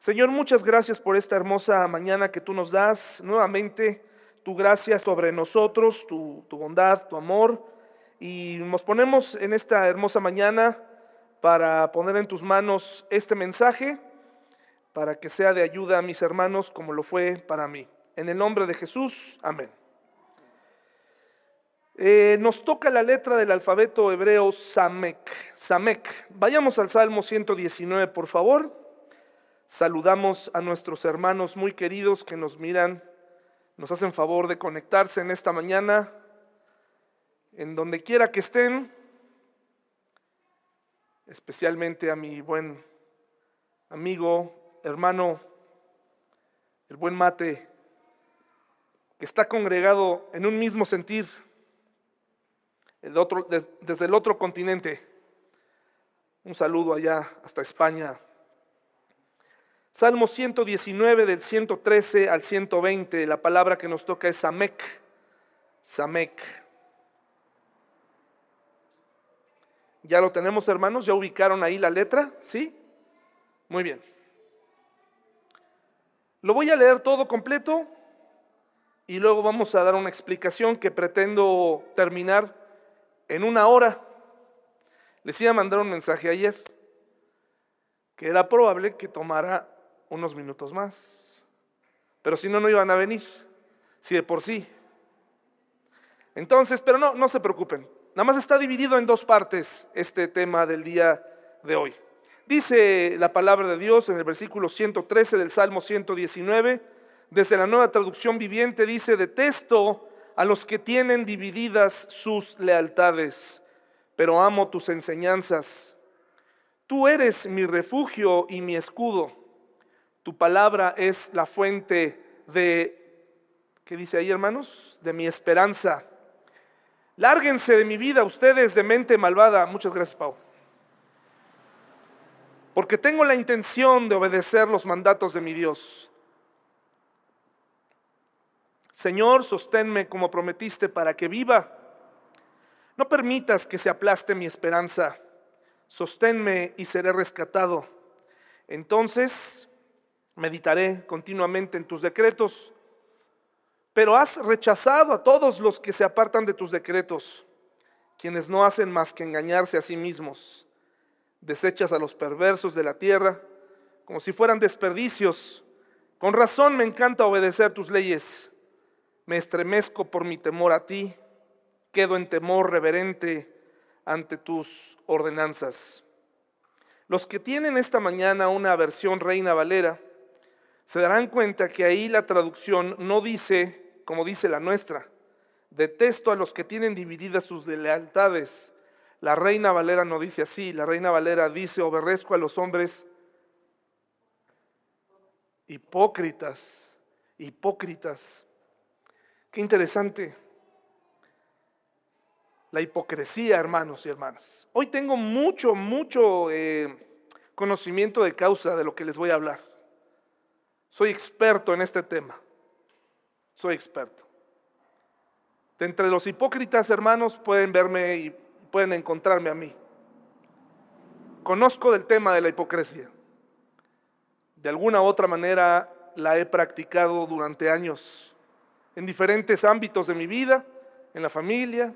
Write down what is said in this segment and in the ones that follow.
Señor, muchas gracias por esta hermosa mañana que tú nos das. Nuevamente, tu gracia sobre nosotros, tu, bondad, tu amor. Y nos ponemos en esta hermosa mañana para poner en tus manos este mensaje, para que sea de ayuda a mis hermanos como lo fue para mí. En el nombre de Jesús, amén. Eh, nos toca la letra del alfabeto hebreo Samek. Samek. Vayamos al Salmo 119, por favor. Saludamos a nuestros hermanos muy queridos que nos miran, nos hacen favor de conectarse en esta mañana, en donde quiera que estén, especialmente a mi buen amigo, hermano, el buen mate, que está congregado en un mismo sentir desde el otro continente. Un saludo allá hasta España. Salmo 119 del 113 al 120, la palabra que nos toca es Samek. Samek. ¿Ya lo tenemos hermanos? ¿Ya ubicaron ahí la letra? ¿Sí? Muy bien. Lo voy a leer todo completo y luego vamos a dar una explicación que pretendo terminar en una hora. Les iba a mandar un mensaje ayer que era probable que tomara unos minutos más. Pero si no, no iban a venir. Si de por sí. Entonces, pero no, no se preocupen. Nada más está dividido en dos partes este tema del día de hoy. Dice la palabra de Dios en el versículo 113 del Salmo 119, desde la nueva traducción viviente, dice, detesto a los que tienen divididas sus lealtades, pero amo tus enseñanzas. Tú eres mi refugio y mi escudo. Tu palabra es la fuente de, ¿qué dice ahí hermanos? De mi esperanza. Lárguense de mi vida ustedes de mente malvada. Muchas gracias, Pau. Porque tengo la intención de obedecer los mandatos de mi Dios. Señor, sosténme como prometiste para que viva. No permitas que se aplaste mi esperanza. Sosténme y seré rescatado. Entonces meditaré continuamente en tus decretos, pero has rechazado a todos los que se apartan de tus decretos, quienes no hacen más que engañarse a sí mismos. Desechas a los perversos de la tierra como si fueran desperdicios. Con razón me encanta obedecer tus leyes. Me estremezco por mi temor a ti. Quedo en temor reverente ante tus ordenanzas. Los que tienen esta mañana una versión Reina Valera, se darán cuenta que ahí la traducción no dice, como dice la nuestra, detesto a los que tienen divididas sus lealtades. La reina Valera no dice así, la reina Valera dice, aborrezco a los hombres hipócritas, hipócritas. Qué interesante. La hipocresía, hermanos y hermanas. Hoy tengo mucho, mucho eh, conocimiento de causa de lo que les voy a hablar. Soy experto en este tema. Soy experto. De entre los hipócritas, hermanos, pueden verme y pueden encontrarme a mí. Conozco del tema de la hipocresía. De alguna u otra manera la he practicado durante años en diferentes ámbitos de mi vida, en la familia,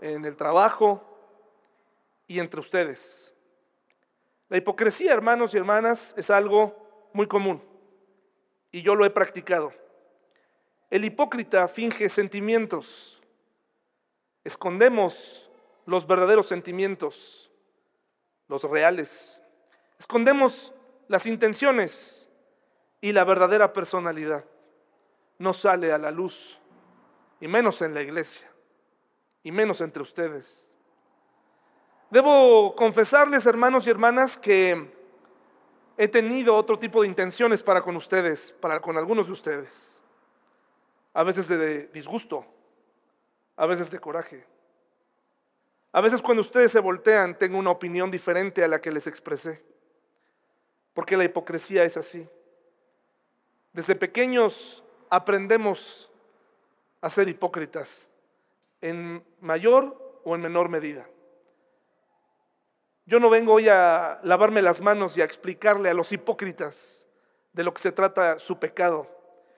en el trabajo y entre ustedes. La hipocresía, hermanos y hermanas, es algo muy común y yo lo he practicado. El hipócrita finge sentimientos. Escondemos los verdaderos sentimientos, los reales. Escondemos las intenciones y la verdadera personalidad. No sale a la luz, y menos en la iglesia, y menos entre ustedes. Debo confesarles, hermanos y hermanas, que he tenido otro tipo de intenciones para con ustedes, para con algunos de ustedes. A veces de disgusto, a veces de coraje. A veces cuando ustedes se voltean tengo una opinión diferente a la que les expresé. Porque la hipocresía es así. Desde pequeños aprendemos a ser hipócritas en mayor o en menor medida. Yo no vengo hoy a lavarme las manos y a explicarle a los hipócritas de lo que se trata su pecado,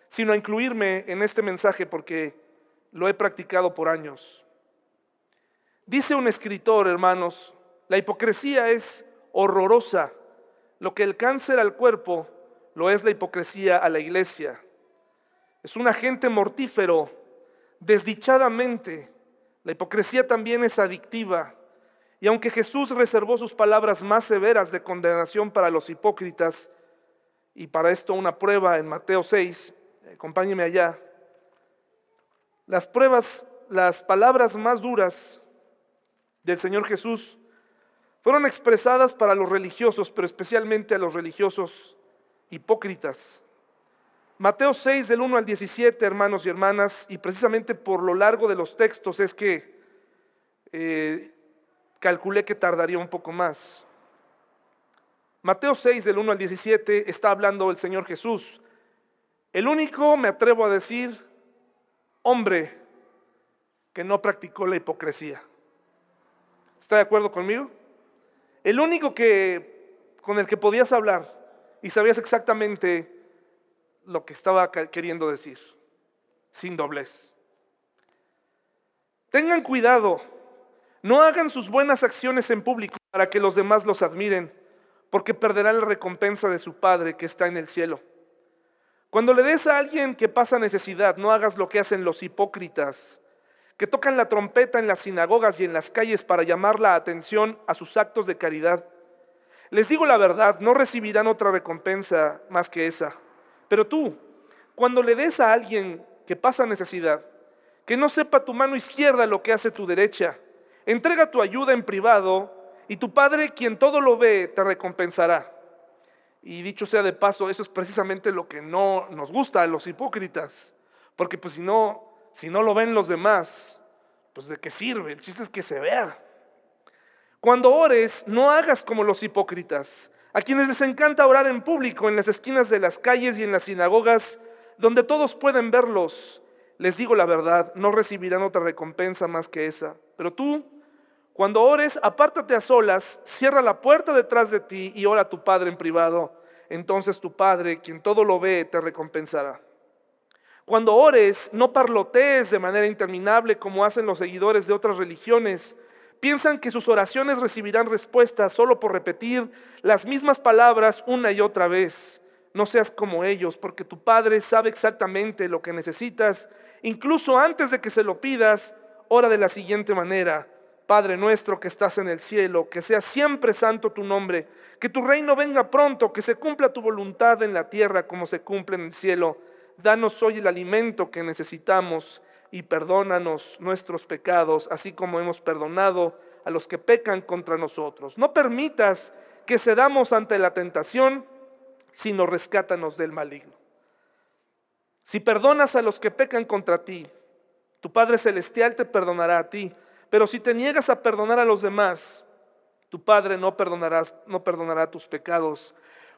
sino a incluirme en este mensaje porque lo he practicado por años. Dice un escritor, hermanos, la hipocresía es horrorosa. Lo que el cáncer al cuerpo lo es la hipocresía a la iglesia. Es un agente mortífero, desdichadamente. La hipocresía también es adictiva. Y aunque Jesús reservó sus palabras más severas de condenación para los hipócritas, y para esto una prueba en Mateo 6, acompáñeme allá, las pruebas, las palabras más duras del Señor Jesús fueron expresadas para los religiosos, pero especialmente a los religiosos hipócritas. Mateo 6 del 1 al 17, hermanos y hermanas, y precisamente por lo largo de los textos es que eh, calculé que tardaría un poco más. Mateo 6 del 1 al 17 está hablando el Señor Jesús. El único, me atrevo a decir, hombre que no practicó la hipocresía. ¿Está de acuerdo conmigo? El único que con el que podías hablar y sabías exactamente lo que estaba queriendo decir, sin doblez. Tengan cuidado, no hagan sus buenas acciones en público para que los demás los admiren, porque perderán la recompensa de su Padre que está en el cielo. Cuando le des a alguien que pasa necesidad, no hagas lo que hacen los hipócritas, que tocan la trompeta en las sinagogas y en las calles para llamar la atención a sus actos de caridad. Les digo la verdad, no recibirán otra recompensa más que esa. Pero tú, cuando le des a alguien que pasa necesidad, que no sepa tu mano izquierda lo que hace tu derecha, entrega tu ayuda en privado y tu Padre, quien todo lo ve, te recompensará. Y dicho sea de paso, eso es precisamente lo que no nos gusta a los hipócritas, porque pues si no, si no lo ven los demás, pues de qué sirve, el chiste es que se vea. Cuando ores, no hagas como los hipócritas, a quienes les encanta orar en público, en las esquinas de las calles y en las sinagogas, donde todos pueden verlos. Les digo la verdad, no recibirán otra recompensa más que esa. Pero tú, cuando ores, apártate a solas, cierra la puerta detrás de ti y ora a tu Padre en privado. Entonces tu Padre, quien todo lo ve, te recompensará. Cuando ores, no parlotees de manera interminable como hacen los seguidores de otras religiones Piensan que sus oraciones recibirán respuesta solo por repetir las mismas palabras una y otra vez. No seas como ellos, porque tu Padre sabe exactamente lo que necesitas. Incluso antes de que se lo pidas, ora de la siguiente manera. Padre nuestro que estás en el cielo, que sea siempre santo tu nombre, que tu reino venga pronto, que se cumpla tu voluntad en la tierra como se cumple en el cielo. Danos hoy el alimento que necesitamos y perdónanos nuestros pecados, así como hemos perdonado a los que pecan contra nosotros. No permitas que cedamos ante la tentación, sino rescátanos del maligno. Si perdonas a los que pecan contra ti, tu Padre Celestial te perdonará a ti. Pero si te niegas a perdonar a los demás, tu Padre no, perdonarás, no perdonará tus pecados.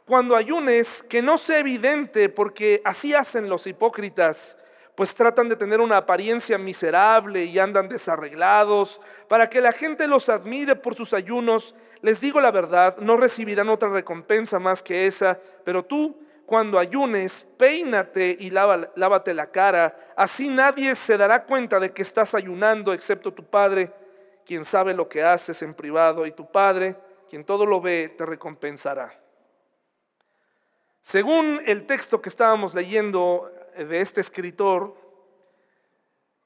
Cuando ayunes, que no sea evidente, porque así hacen los hipócritas pues tratan de tener una apariencia miserable y andan desarreglados, para que la gente los admire por sus ayunos. Les digo la verdad, no recibirán otra recompensa más que esa, pero tú, cuando ayunes, peínate y lávate la cara, así nadie se dará cuenta de que estás ayunando, excepto tu Padre, quien sabe lo que haces en privado, y tu Padre, quien todo lo ve, te recompensará. Según el texto que estábamos leyendo de este escritor,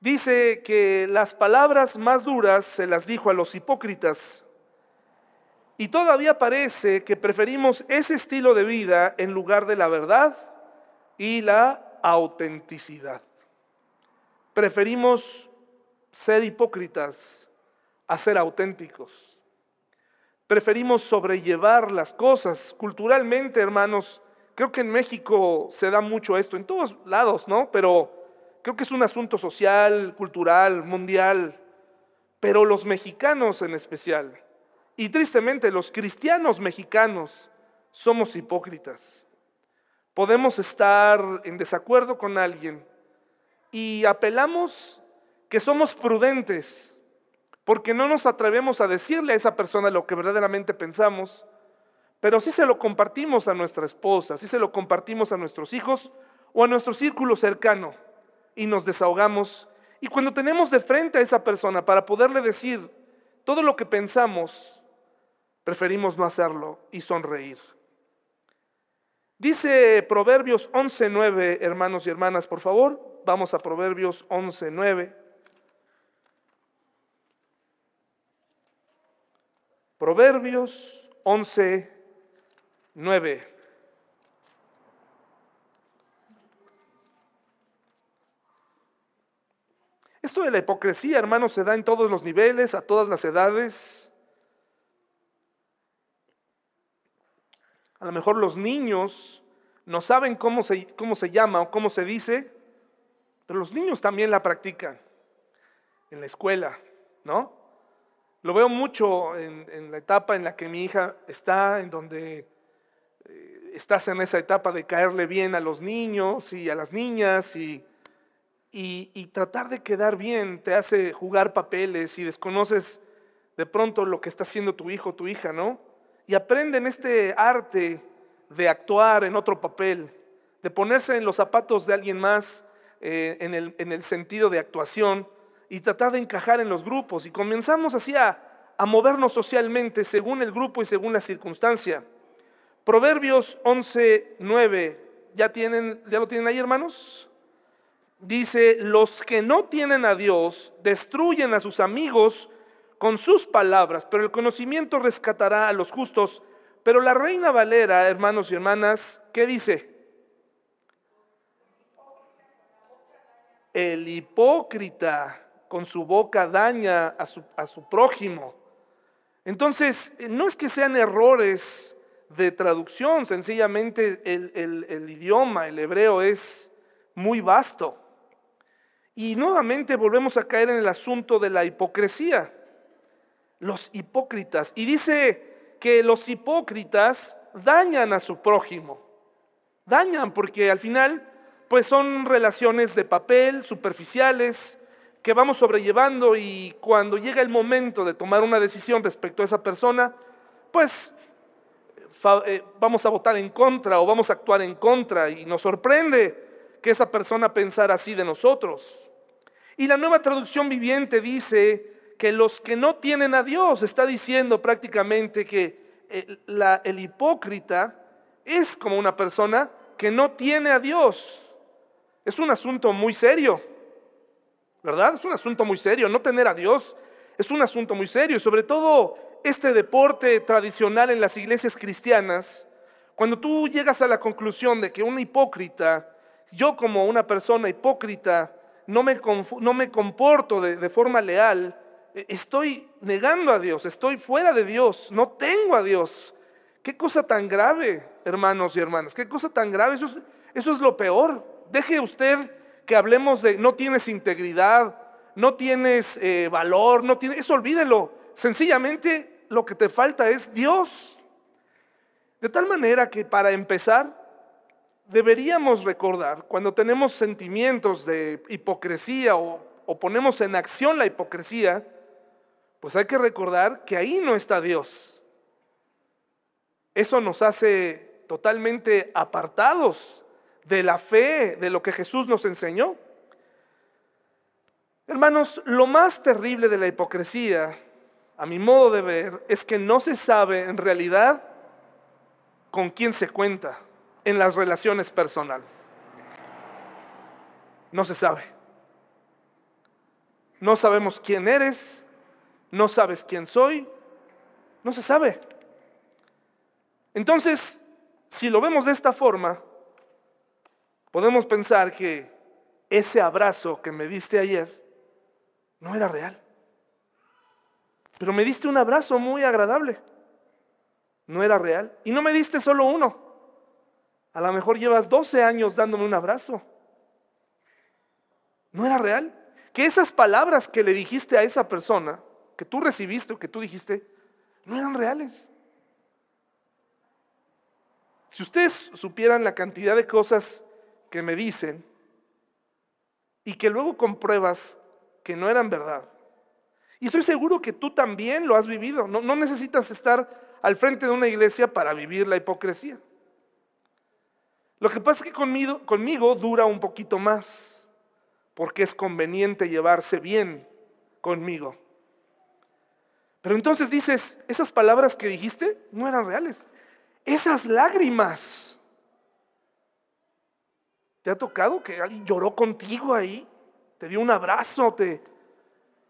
dice que las palabras más duras se las dijo a los hipócritas. Y todavía parece que preferimos ese estilo de vida en lugar de la verdad y la autenticidad. Preferimos ser hipócritas a ser auténticos. Preferimos sobrellevar las cosas. Culturalmente, hermanos, Creo que en México se da mucho esto, en todos lados, ¿no? Pero creo que es un asunto social, cultural, mundial. Pero los mexicanos en especial, y tristemente los cristianos mexicanos, somos hipócritas. Podemos estar en desacuerdo con alguien y apelamos que somos prudentes, porque no nos atrevemos a decirle a esa persona lo que verdaderamente pensamos, pero sí se lo compartimos a nuestra esposa, sí se lo compartimos a nuestros hijos o a nuestro círculo cercano y nos desahogamos. Y cuando tenemos de frente a esa persona para poderle decir todo lo que pensamos, preferimos no hacerlo y sonreír. Dice Proverbios 11.9, hermanos y hermanas, por favor, vamos a Proverbios 11.9. Proverbios 11, 9. Esto de la hipocresía, hermanos, se da en todos los niveles, a todas las edades. A lo mejor los niños no saben cómo se, cómo se llama o cómo se dice, pero los niños también la practican en la escuela, ¿no? Lo veo mucho en, la etapa en la que mi hija está, en donde eh, estás en esa etapa de caerle bien a los niños y a las niñas y, y, tratar de quedar bien te hace jugar papeles y desconoces de pronto lo que está haciendo tu hijo o tu hija, ¿no? Y aprenden este arte de actuar en otro papel, de ponerse en los zapatos de alguien más eh, en, el, en el sentido de actuación y tratar de encajar en los grupos. Y comenzamos así a, movernos socialmente según el grupo y según la circunstancia. Proverbios 11, 9, ¿ya, tienen, ¿ya lo tienen ahí hermanos? Dice, los que no tienen a Dios destruyen a sus amigos con sus palabras, pero el conocimiento rescatará a los justos. Pero la reina Valera, hermanos y hermanas, ¿qué dice? El hipócrita con su boca daña a su, a su prójimo. Entonces, no es que sean errores de traducción, sencillamente el, idioma, el hebreo es muy vasto. Y nuevamente volvemos a caer en el asunto de la hipocresía. Los hipócritas. Y dice que los hipócritas dañan a su prójimo. Dañan porque al final pues son relaciones de papel, superficiales, que vamos sobrellevando y cuando llega el momento de tomar una decisión respecto a esa persona, pues eh, vamos a votar en contra o vamos a actuar en contra y nos sorprende que esa persona pensara así de nosotros. Y la nueva traducción viviente dice que los que no tienen a Dios, está diciendo prácticamente que el, hipócrita es como una persona que no tiene a Dios. Es un asunto muy serio. ¿verdad? Es un asunto muy serio. No tener a Dios es un asunto muy serio. Y sobre todo este deporte tradicional en las iglesias cristianas, cuando tú llegas a la conclusión de que un hipócrita, yo como una persona hipócrita, no me, no me comporto de, forma leal, estoy negando a Dios, estoy fuera de Dios, no tengo a Dios. Qué cosa tan grave, hermanos y hermanas, qué cosa tan grave, eso es, lo peor. Deje usted que hablemos de no tienes integridad, no tienes eh, valor, no tienes, eso olvídelo. Sencillamente lo que te falta es Dios. De tal manera que para empezar, deberíamos recordar cuando tenemos sentimientos de hipocresía o ponemos en acción la hipocresía, pues hay que recordar que ahí no está Dios. Eso nos hace totalmente apartados de la fe, de lo que Jesús nos enseñó. Hermanos, lo más terrible de la hipocresía, a mi modo de ver, es que no se sabe en realidad con quién se cuenta en las relaciones personales. No se sabe. No sabemos quién eres, no sabes quién soy, no se sabe. Entonces, si lo vemos de esta forma, podemos pensar que ese abrazo que me diste ayer no era real. Pero me diste un abrazo muy agradable. No era real. Y no me diste solo uno. A lo mejor llevas 12 años dándome un abrazo. No era real. Que esas palabras que le dijiste a esa persona, que tú recibiste o que tú dijiste, no eran reales. Si ustedes supieran la cantidad de cosas que me dicen y que luego compruebas que no eran verdad. Y estoy seguro que tú también lo has vivido. No, necesitas estar al frente de una iglesia para vivir la hipocresía. Lo que pasa es que conmigo dura un poquito más, porque es conveniente llevarse bien conmigo. Pero entonces dices, esas palabras que dijiste no eran reales. Esas lágrimas. ¿Te ha tocado que alguien lloró contigo ahí? Te dio un abrazo, te...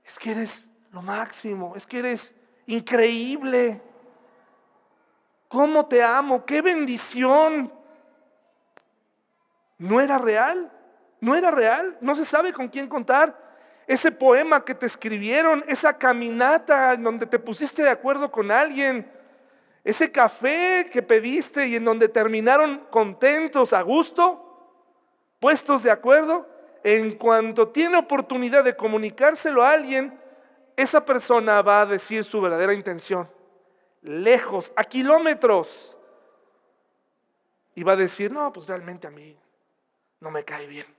Es que eres lo máximo, es que eres increíble. ¿Cómo te amo? ¡Qué bendición! No era real, no era real, no se sabe con quién contar. Ese poema que te escribieron, esa caminata en donde te pusiste de acuerdo con alguien, ese café que pediste y en donde terminaron contentos, a gusto, puestos de acuerdo, en cuanto tiene oportunidad de comunicárselo a alguien, esa persona va a decir su verdadera intención, lejos, a kilómetros, y va a decir, no, pues realmente a mí no me cae bien.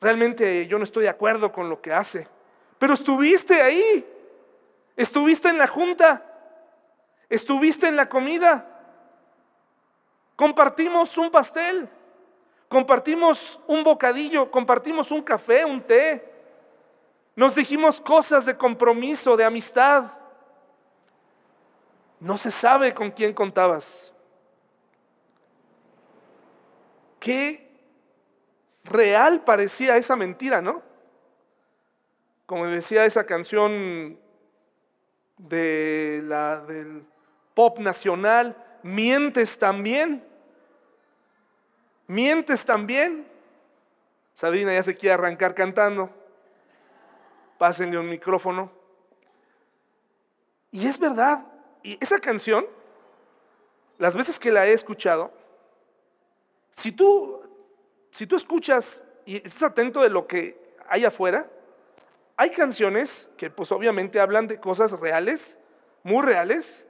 Realmente yo no estoy de acuerdo con lo que hace. Pero estuviste ahí. Estuviste en la junta. Estuviste en la comida. Compartimos un pastel. Compartimos un bocadillo. Compartimos un café, un té. Nos dijimos cosas de compromiso, de amistad. No se sabe con quién contabas. Qué real parecía esa mentira, ¿no? Como decía esa canción de la, del pop nacional, mientes también. Mientes también. Sabrina ya se quiere arrancar cantando. Pásenle un micrófono. Y es verdad. Y esa canción, las veces que la he escuchado, si tú, si tú escuchas y estás atento de lo que hay afuera, hay canciones que pues obviamente hablan de cosas reales, muy reales,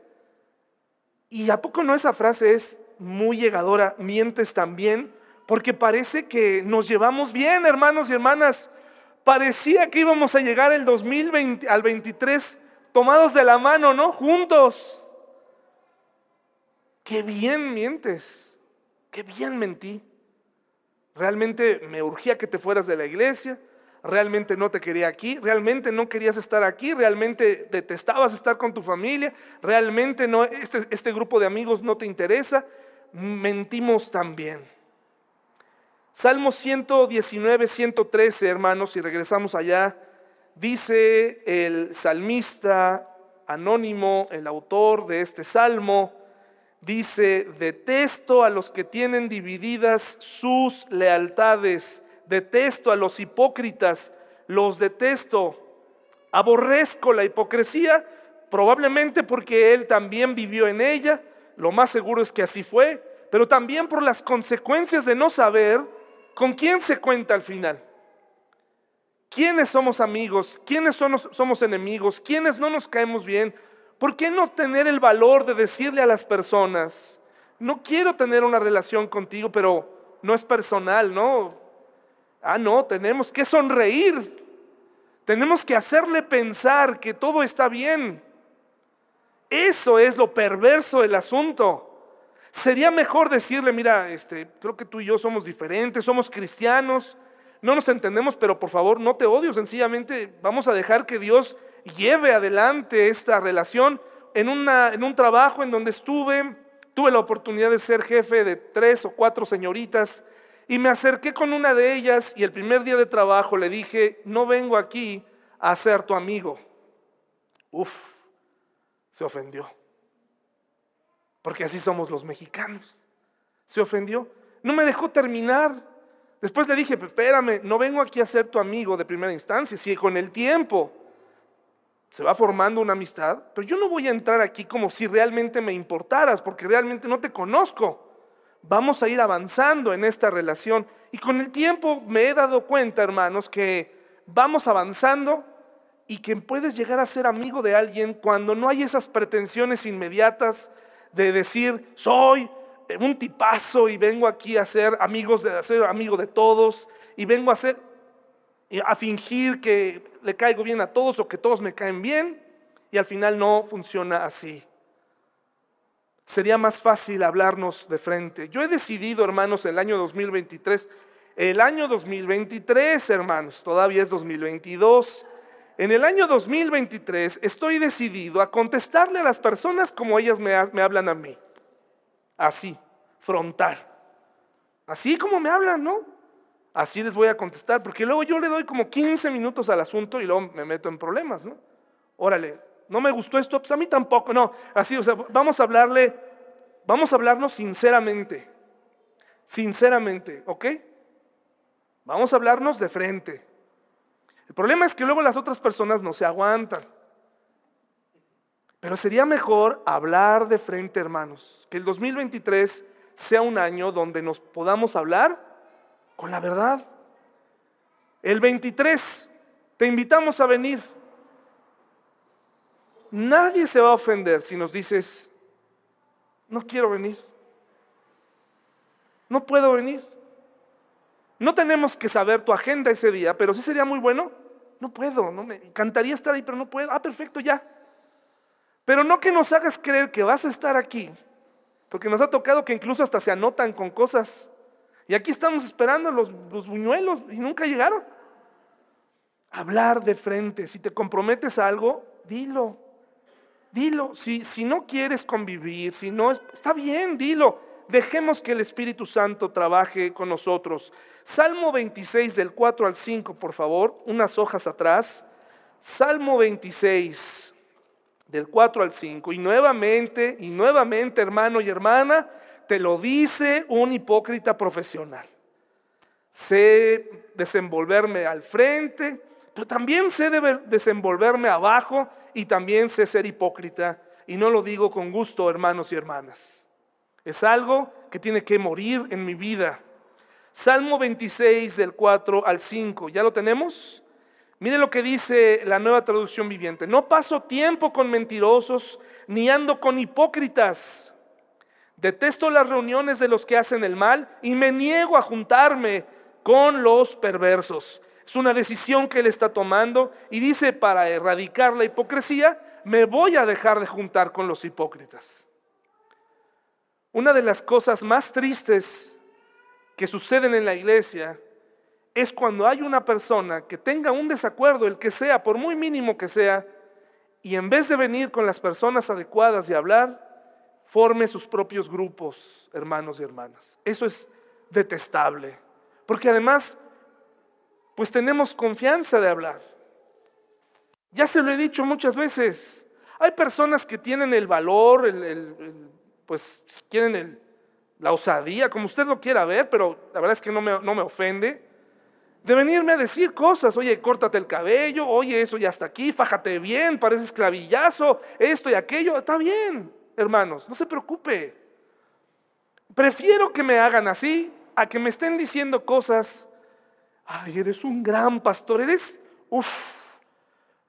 y a poco no esa frase es muy llegadora, mientes también, porque parece que nos llevamos bien, hermanos y hermanas. Parecía que íbamos a llegar el 2020 al 23 tomados de la mano, ¿no? Juntos. Qué bien mientes qué bien mentí. Realmente me urgía que te fueras de la iglesia, realmente no te quería aquí, realmente no querías estar aquí, realmente detestabas estar con tu familia, realmente no, este, este grupo de amigos no te interesa. Mentimos también. Salmo 119, 113, hermanos, si regresamos allá, dice el salmista anónimo, el autor de este salmo, dice, detesto a los que tienen divididas sus lealtades, detesto a los hipócritas, los detesto, aborrezco la hipocresía, probablemente porque él también vivió en ella, lo más seguro es que así fue, pero también por las consecuencias de no saber con quién se cuenta al final. ¿Quiénes somos amigos? ¿Quiénes somos, enemigos? ¿Quiénes no nos caemos bien? ¿Por qué no tener el valor de decirle a las personas, no quiero tener una relación contigo, pero no es personal, ¿no? Ah, no, tenemos que sonreír. Tenemos que hacerle pensar que todo está bien. Eso es lo perverso del asunto. Sería mejor decirle, mira, este, creo que tú y yo somos diferentes, somos cristianos, no nos entendemos, pero por favor no te odio, sencillamente vamos a dejar que Dios lleve adelante esta relación. En, un trabajo en donde estuve, tuve la oportunidad de ser jefe de tres o cuatro señoritas y me acerqué con una de ellas y el primer día de trabajo le dije, no vengo aquí a ser tu amigo. Uf, se ofendió. Porque así somos los mexicanos. Se ofendió. No me dejó terminar. Después le dije, espérame, no vengo aquí a ser tu amigo de primera instancia. Si con el tiempo se va formando una amistad, pero yo no voy a entrar aquí como si realmente me importaras, porque realmente no te conozco. Vamos a ir avanzando en esta relación. Y con el tiempo me he dado cuenta, hermanos, que vamos avanzando y que puedes llegar a ser amigo de alguien cuando no hay esas pretensiones inmediatas de decir, soy un tipazo y vengo aquí a ser amigos de ser amigo de todos y vengo a ser a fingir que le caigo bien a todos o que todos me caen bien y al final no funciona así. Sería más fácil hablarnos de frente. Yo he decidido, hermanos, el año 2023, el año 2023, hermanos, todavía es 2022. En el año 2023 estoy decidido a contestarle a las personas como ellas me, me hablan a mí. Así, frontal. Así como me hablan, ¿no? Así les voy a contestar, porque luego yo le doy como 15 minutos al asunto y luego me meto en problemas, ¿no? Órale, no me gustó esto, pues a mí tampoco, no, así, o sea, vamos a hablarle, vamos a hablarnos sinceramente, sinceramente, ¿ok? Vamos a hablarnos de frente. El problema es que luego las otras personas no se aguantan. Pero sería mejor hablar de frente, hermanos, que el 2023 sea un año donde nos podamos hablar con la verdad. El 23, te invitamos a venir. Nadie se va a ofender si nos dices, no quiero venir. No puedo venir. No tenemos que saber tu agenda ese día, pero sí sería muy bueno. No puedo, no me encantaría estar ahí, pero no puedo. Ah, perfecto, ya. Pero no que nos hagas creer que vas a estar aquí, porque nos ha tocado que incluso hasta se anotan con cosas. Y aquí estamos esperando los, buñuelos y nunca llegaron. Hablar de frente, si te comprometes a algo, dilo. Dilo, si, si no quieres convivir, si no, está bien, dilo. Dejemos que el Espíritu Santo trabaje con nosotros. Salmo 26 del 4 al 5, por favor, unas hojas atrás. Salmo 26 del 4 al 5. Y nuevamente, y nuevamente, hermano y hermana, te lo dice un hipócrita profesional. Sé desenvolverme al frente, pero también sé desenvolverme abajo y también sé ser hipócrita. Y no lo digo con gusto, hermanos y hermanas. Es algo que tiene que morir en mi vida. Salmo 26 del 4 al 5, ¿ya lo tenemos? Mire lo que dice la nueva traducción viviente. No paso tiempo con mentirosos, ni ando con hipócritas Detesto las reuniones de los que hacen el mal y me niego a juntarme con los perversos. Es una decisión que él está tomando y dice, para erradicar la hipocresía, me voy a dejar de juntar con los hipócritas. Una de las cosas más tristes que suceden en la iglesia es cuando hay una persona que tenga un desacuerdo, el que sea, por muy mínimo que sea, y en vez de venir con las personas adecuadas y hablar, forme sus propios grupos, hermanos y hermanas. Eso es detestable, porque además, pues tenemos confianza de hablar. Ya se lo he dicho muchas veces. Hay personas que tienen el valor, el, pues quieren la osadía, como usted lo quiera ver, pero la verdad es que no me, no me ofende, de venirme a decir cosas, oye, córtate el cabello, oye, eso ya está aquí, fájate bien, pareces clavillazo, esto y aquello, está bien hermanos, no se preocupe. Prefiero que me hagan así a que me estén diciendo cosas. Ay, eres un gran pastor, eres, uff,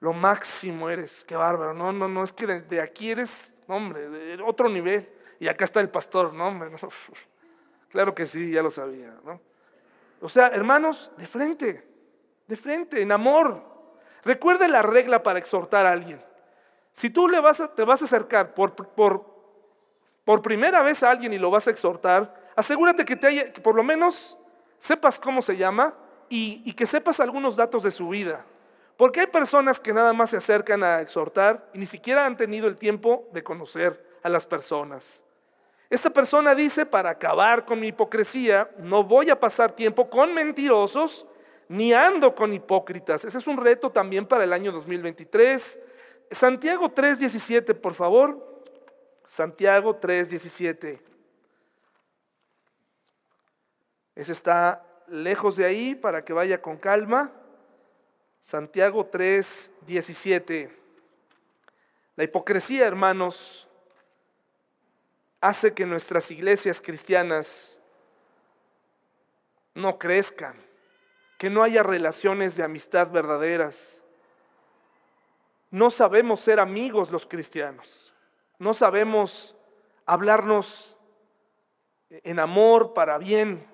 lo máximo eres, qué bárbaro. No, no, no, es que de, aquí eres, hombre, de otro nivel. Y acá está el pastor, no, hombre. Claro que sí, ya lo sabía, ¿no? O sea, hermanos, de frente, de frente, en amor. Recuerde la regla para exhortar a alguien. Si tú le vas te vas a acercar por, primera vez a alguien y lo vas a exhortar, asegúrate que, te que por lo menos sepas cómo se llama y, y que sepas algunos datos de su vida. Porque hay personas que nada más se acercan a exhortar y ni siquiera han tenido el tiempo de conocer a las personas. Esta persona dice, para acabar con mi hipocresía, no voy a pasar tiempo con mentirosos ni ando con hipócritas. Ese es un reto también para el año 2023. Santiago 3:17, por favor. Santiago 3:17. Ese está lejos de ahí para que vaya con calma. Santiago 3:17. La hipocresía, hermanos, hace que nuestras iglesias cristianas no crezcan, que no haya relaciones de amistad verdaderas no sabemos ser amigos los cristianos. No sabemos hablarnos en amor para bien.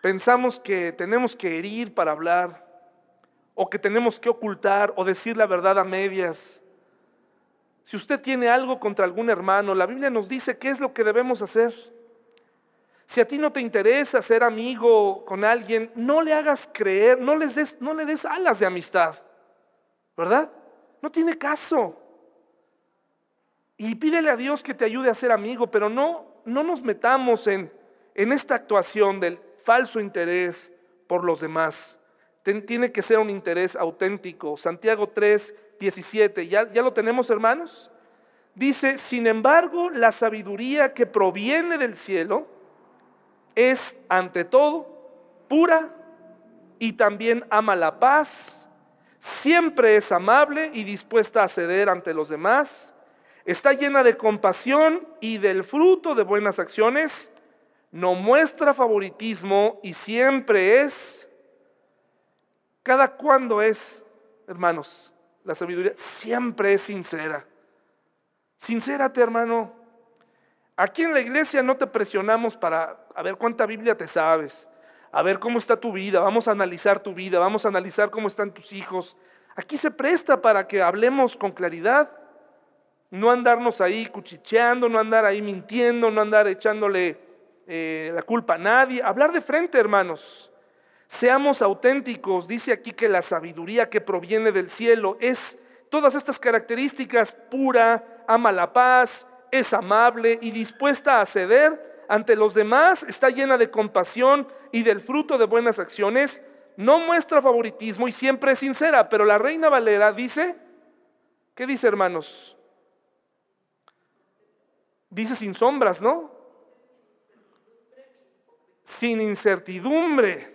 Pensamos que tenemos que herir para hablar. o que tenemos que ocultar o decir la verdad a medias. Si usted tiene algo contra algún hermano, la Biblia nos dice qué es lo que debemos hacer. Si a ti no te interesa ser amigo con alguien, no le hagas creer, no, les des, no le des alas de amistad, ¿verdad? No tiene caso. Y pídele a Dios que te ayude a ser amigo, pero no, no nos metamos en, en esta actuación del falso interés por los demás. tiene que ser un interés auténtico. Santiago 3, 17, ¿ya, ya lo tenemos hermanos? Dice, sin embargo, la sabiduría que proviene del cielo es ante todo pura y también ama la paz, siempre es amable y dispuesta a ceder ante los demás, está llena de compasión y del fruto de buenas acciones, no muestra favoritismo y siempre es, cada cuando es, hermanos, la sabiduría siempre es sincera. Sincérate, hermano. Aquí en la iglesia no te presionamos para a ver cuánta Biblia te sabes, a ver cómo está tu vida, vamos a analizar tu vida, vamos a analizar cómo están tus hijos. Aquí se presta para que hablemos con claridad, no andarnos ahí cuchicheando, no andar ahí mintiendo, no andar echándole eh, la culpa a nadie, hablar de frente, hermanos. Seamos auténticos, dice aquí que la sabiduría que proviene del cielo es todas estas características, pura, ama la paz, es amable y dispuesta a ceder ante los demás, está llena de compasión y del fruto de buenas acciones, no muestra favoritismo y siempre es sincera, pero la reina Valera dice, ¿qué dice hermanos? Dice sin sombras, ¿no? Sin incertidumbre.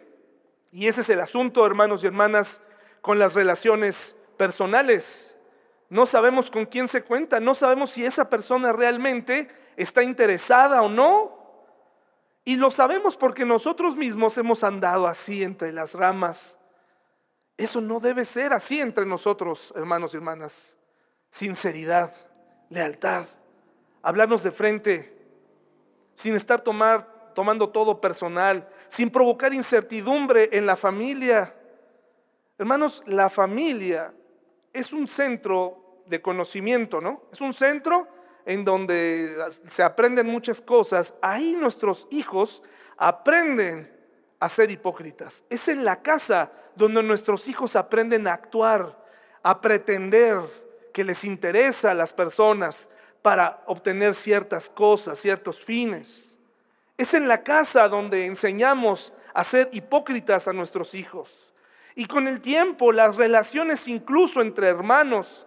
Y ese es el asunto, hermanos y hermanas, con las relaciones personales. No sabemos con quién se cuenta, no sabemos si esa persona realmente está interesada o no. Y lo sabemos porque nosotros mismos hemos andado así entre las ramas. Eso no debe ser así entre nosotros, hermanos y hermanas. Sinceridad, lealtad, hablarnos de frente, sin estar tomar, tomando todo personal, sin provocar incertidumbre en la familia. Hermanos, la familia es un centro de conocimiento, ¿no? Es un centro en donde se aprenden muchas cosas. Ahí nuestros hijos aprenden a ser hipócritas. Es en la casa donde nuestros hijos aprenden a actuar, a pretender que les interesa a las personas para obtener ciertas cosas, ciertos fines. Es en la casa donde enseñamos a ser hipócritas a nuestros hijos. Y con el tiempo las relaciones incluso entre hermanos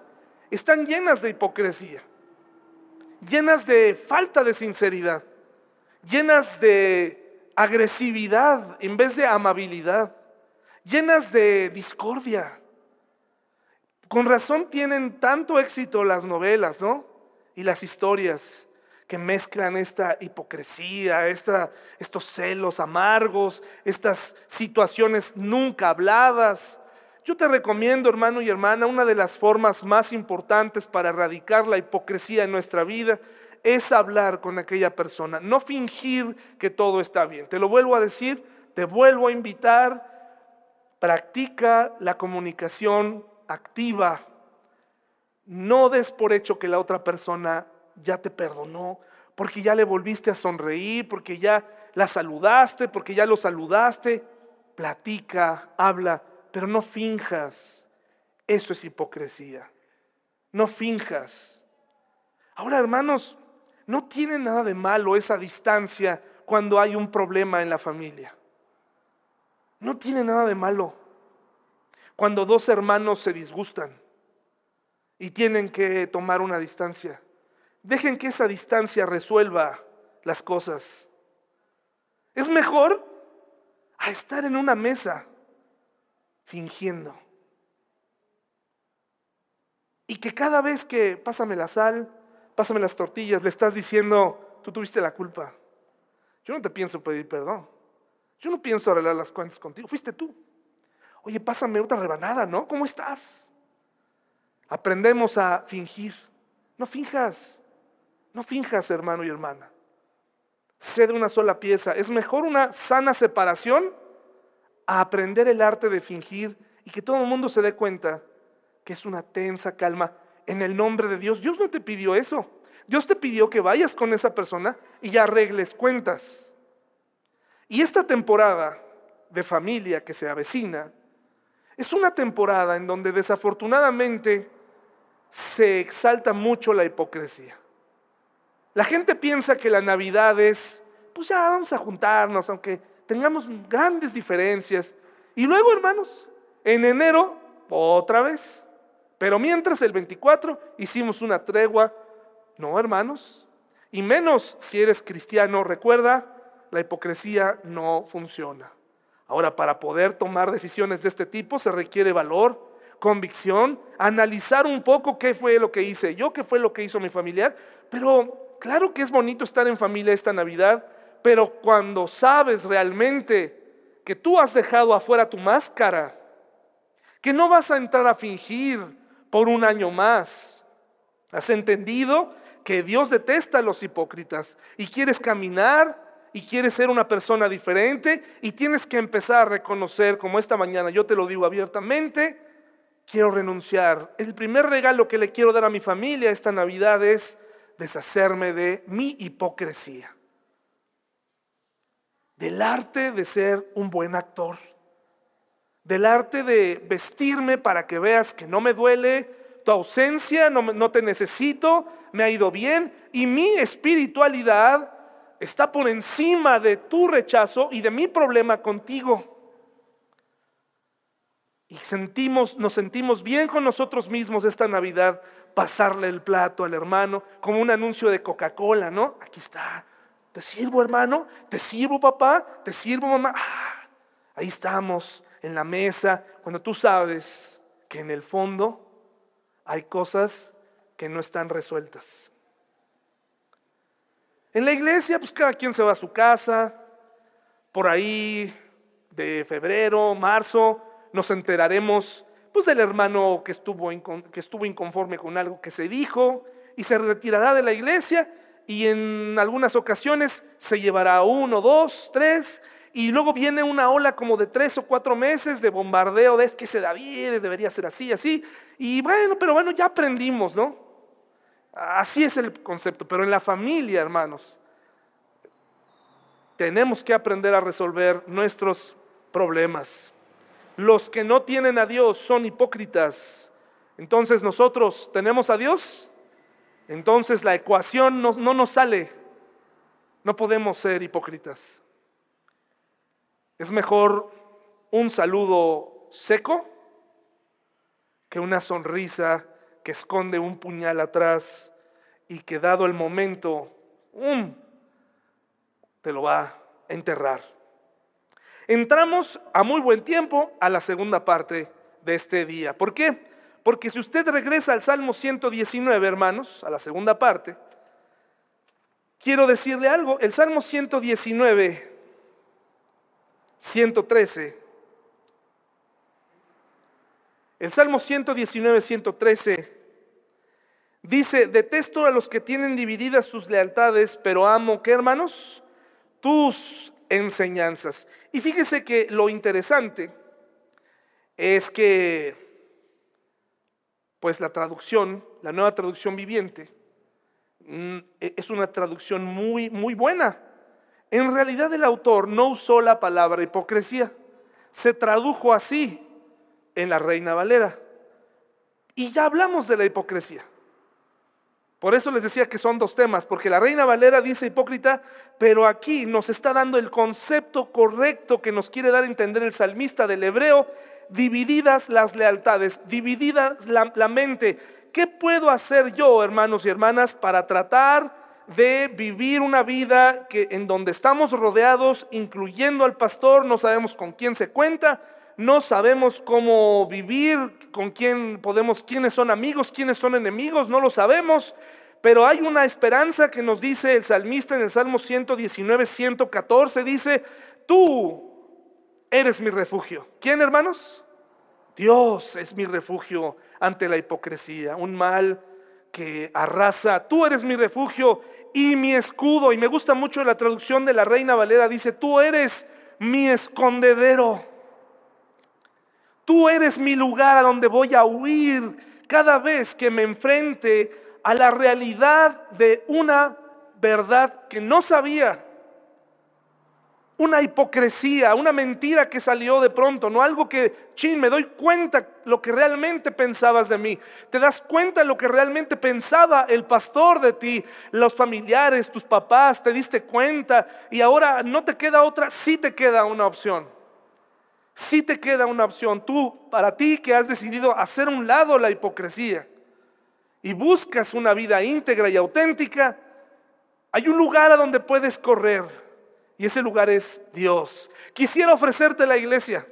están llenas de hipocresía, llenas de falta de sinceridad, llenas de agresividad en vez de amabilidad, llenas de discordia. Con razón tienen tanto éxito las novelas, ¿no? Y las historias que mezclan esta hipocresía, estos celos amargos, estas situaciones nunca habladas. Yo te recomiendo, hermano y hermana, una de las formas más importantes para erradicar la hipocresía en nuestra vida es hablar con aquella persona, no fingir que todo está bien. Te lo vuelvo a decir, te vuelvo a invitar, practica la comunicación activa. No des por hecho que la otra persona ya te perdonó, porque ya le volviste a sonreír, porque ya la saludaste, porque ya lo saludaste. Platica, habla, pero no finjas. Eso es hipocresía. No finjas. Ahora, hermanos, no tiene nada de malo esa distancia cuando hay un problema en la familia. No tiene nada de malo. Cuando dos hermanos se disgustan y tienen que tomar una distancia. Dejen que esa distancia resuelva las cosas. Es mejor a estar en una mesa fingiendo. Y que cada vez que pásame la sal, pásame las tortillas, le estás diciendo, tú tuviste la culpa. Yo no te pienso pedir perdón. Yo no pienso arreglar las cuentas contigo. Fuiste tú. Oye, pásame otra rebanada, ¿no? ¿Cómo estás? Aprendemos a fingir. No finjas. No finjas, hermano y hermana. Sé de una sola pieza. Es mejor una sana separación a aprender el arte de fingir y que todo el mundo se dé cuenta que es una tensa calma en el nombre de Dios. Dios no te pidió eso. Dios te pidió que vayas con esa persona y arregles cuentas. Y esta temporada de familia que se avecina es una temporada en donde desafortunadamente se exalta mucho la hipocresía. La gente piensa que la Navidad es, pues ya vamos a juntarnos, aunque tengamos grandes diferencias. Y luego, hermanos, en enero, otra vez. Pero mientras el 24 hicimos una tregua, no, hermanos. Y menos si eres cristiano, recuerda, la hipocresía no funciona. Ahora, para poder tomar decisiones de este tipo se requiere valor, convicción, analizar un poco qué fue lo que hice yo, qué fue lo que hizo mi familiar. Pero claro que es bonito estar en familia esta Navidad, pero cuando sabes realmente que tú has dejado afuera tu máscara, que no vas a entrar a fingir por un año más, has entendido que Dios detesta a los hipócritas y quieres caminar y quieres ser una persona diferente y tienes que empezar a reconocer, como esta mañana yo te lo digo abiertamente, quiero renunciar. El primer regalo que le quiero dar a mi familia esta Navidad es deshacerme de mi hipocresía, del arte de ser un buen actor, del arte de vestirme para que veas que no me duele tu ausencia, no, te necesito, me ha ido bien y mi espiritualidad está por encima de tu rechazo y de mi problema contigo. Y sentimos, nos sentimos bien con nosotros mismos esta Navidad, pasarle el plato al hermano, como un anuncio de Coca-Cola, ¿no? Aquí está. Te sirvo, hermano, te sirvo, papá, te sirvo, mamá. Ah, ahí estamos, en la mesa, cuando tú sabes que en el fondo hay cosas que no están resueltas. En la iglesia, pues cada quien se va a su casa, por ahí de febrero, marzo, nos enteraremos pues del hermano que estuvo, que estuvo inconforme con algo que se dijo y se retirará de la iglesia y en algunas ocasiones se llevará uno, dos, tres y luego viene una ola como de tres o cuatro meses de bombardeo de es que se da bien, debería ser así, así. Y bueno, pero bueno, ya aprendimos, ¿no? Así es el concepto, pero en la familia, hermanos, tenemos que aprender a resolver nuestros problemas. Los que no tienen a Dios son hipócritas. Entonces nosotros tenemos a Dios. Entonces la ecuación no, no nos sale. No podemos ser hipócritas. Es mejor un saludo seco que una sonrisa que esconde un puñal atrás y que dado el momento, um, te lo va a enterrar. Entramos a muy buen tiempo a la segunda parte de este día. ¿Por qué? Porque si usted regresa al Salmo 119, hermanos, a la segunda parte, quiero decirle algo. El Salmo 119, 113, el Salmo 119, 113 dice, detesto a los que tienen divididas sus lealtades, pero amo, ¿qué hermanos? Tus enseñanzas. Y fíjese que lo interesante es que, pues la traducción, la nueva traducción viviente, mm, e, es una traducción muy, muy buena. En realidad el autor no usó la palabra hipocresía, se tradujo así en la Reina Valera. Y ya hablamos de la hipocresía. Por eso les decía que son dos temas, porque la Reina Valera dice hipócrita, pero aquí nos está dando el concepto correcto que nos quiere dar a entender el salmista del hebreo, divididas las lealtades, divididas la, mente. ¿Qué puedo hacer yo, hermanos y hermanas, para tratar de vivir una vida que en donde estamos rodeados, incluyendo al pastor, no sabemos con quién se cuenta, no sabemos cómo vivir, con quién podemos, quiénes son amigos, quiénes son enemigos, no lo sabemos. Pero hay una esperanza que nos dice el salmista en el Salmo 119, 114, dice, tú eres mi refugio. ¿Quién, hermanos? Dios es mi refugio ante la hipocresía, un mal que arrasa. Tú eres mi refugio y mi escudo. Y me gusta mucho la traducción de la Reina Valera, dice, tú eres mi escondedero. Tú eres mi lugar a donde voy a huir cada vez que me enfrente a la realidad de una verdad que no sabía una hipocresía, una mentira que salió de pronto, no algo que, chin, me doy cuenta lo que realmente pensabas de mí. Te das cuenta lo que realmente pensaba el pastor de ti, los familiares, tus papás, te diste cuenta y ahora no te queda otra, sí te queda una opción. Sí te queda una opción. Tú, para ti que has decidido hacer un lado la hipocresía y buscas una vida íntegra y auténtica, hay un lugar a donde puedes correr y ese lugar es Dios. Quisiera ofrecerte la iglesia.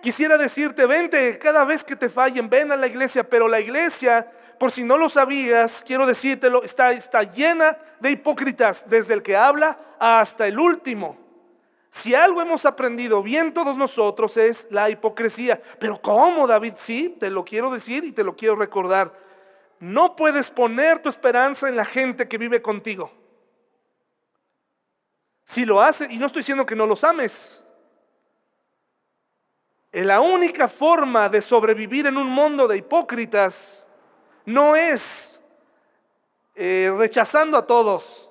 Quisiera decirte, vente cada vez que te fallen, ven a la iglesia, pero la iglesia, por si no lo sabías, quiero decírtelo, está, está llena de hipócritas, desde el que habla hasta el último. Si algo hemos aprendido bien todos nosotros es la hipocresía. Pero ¿cómo, David? Sí, te lo quiero decir y te lo quiero recordar. No puedes poner tu esperanza en la gente que vive contigo. Si lo hace, y no estoy diciendo que no los ames, la única forma de sobrevivir en un mundo de hipócritas no es eh, rechazando a todos,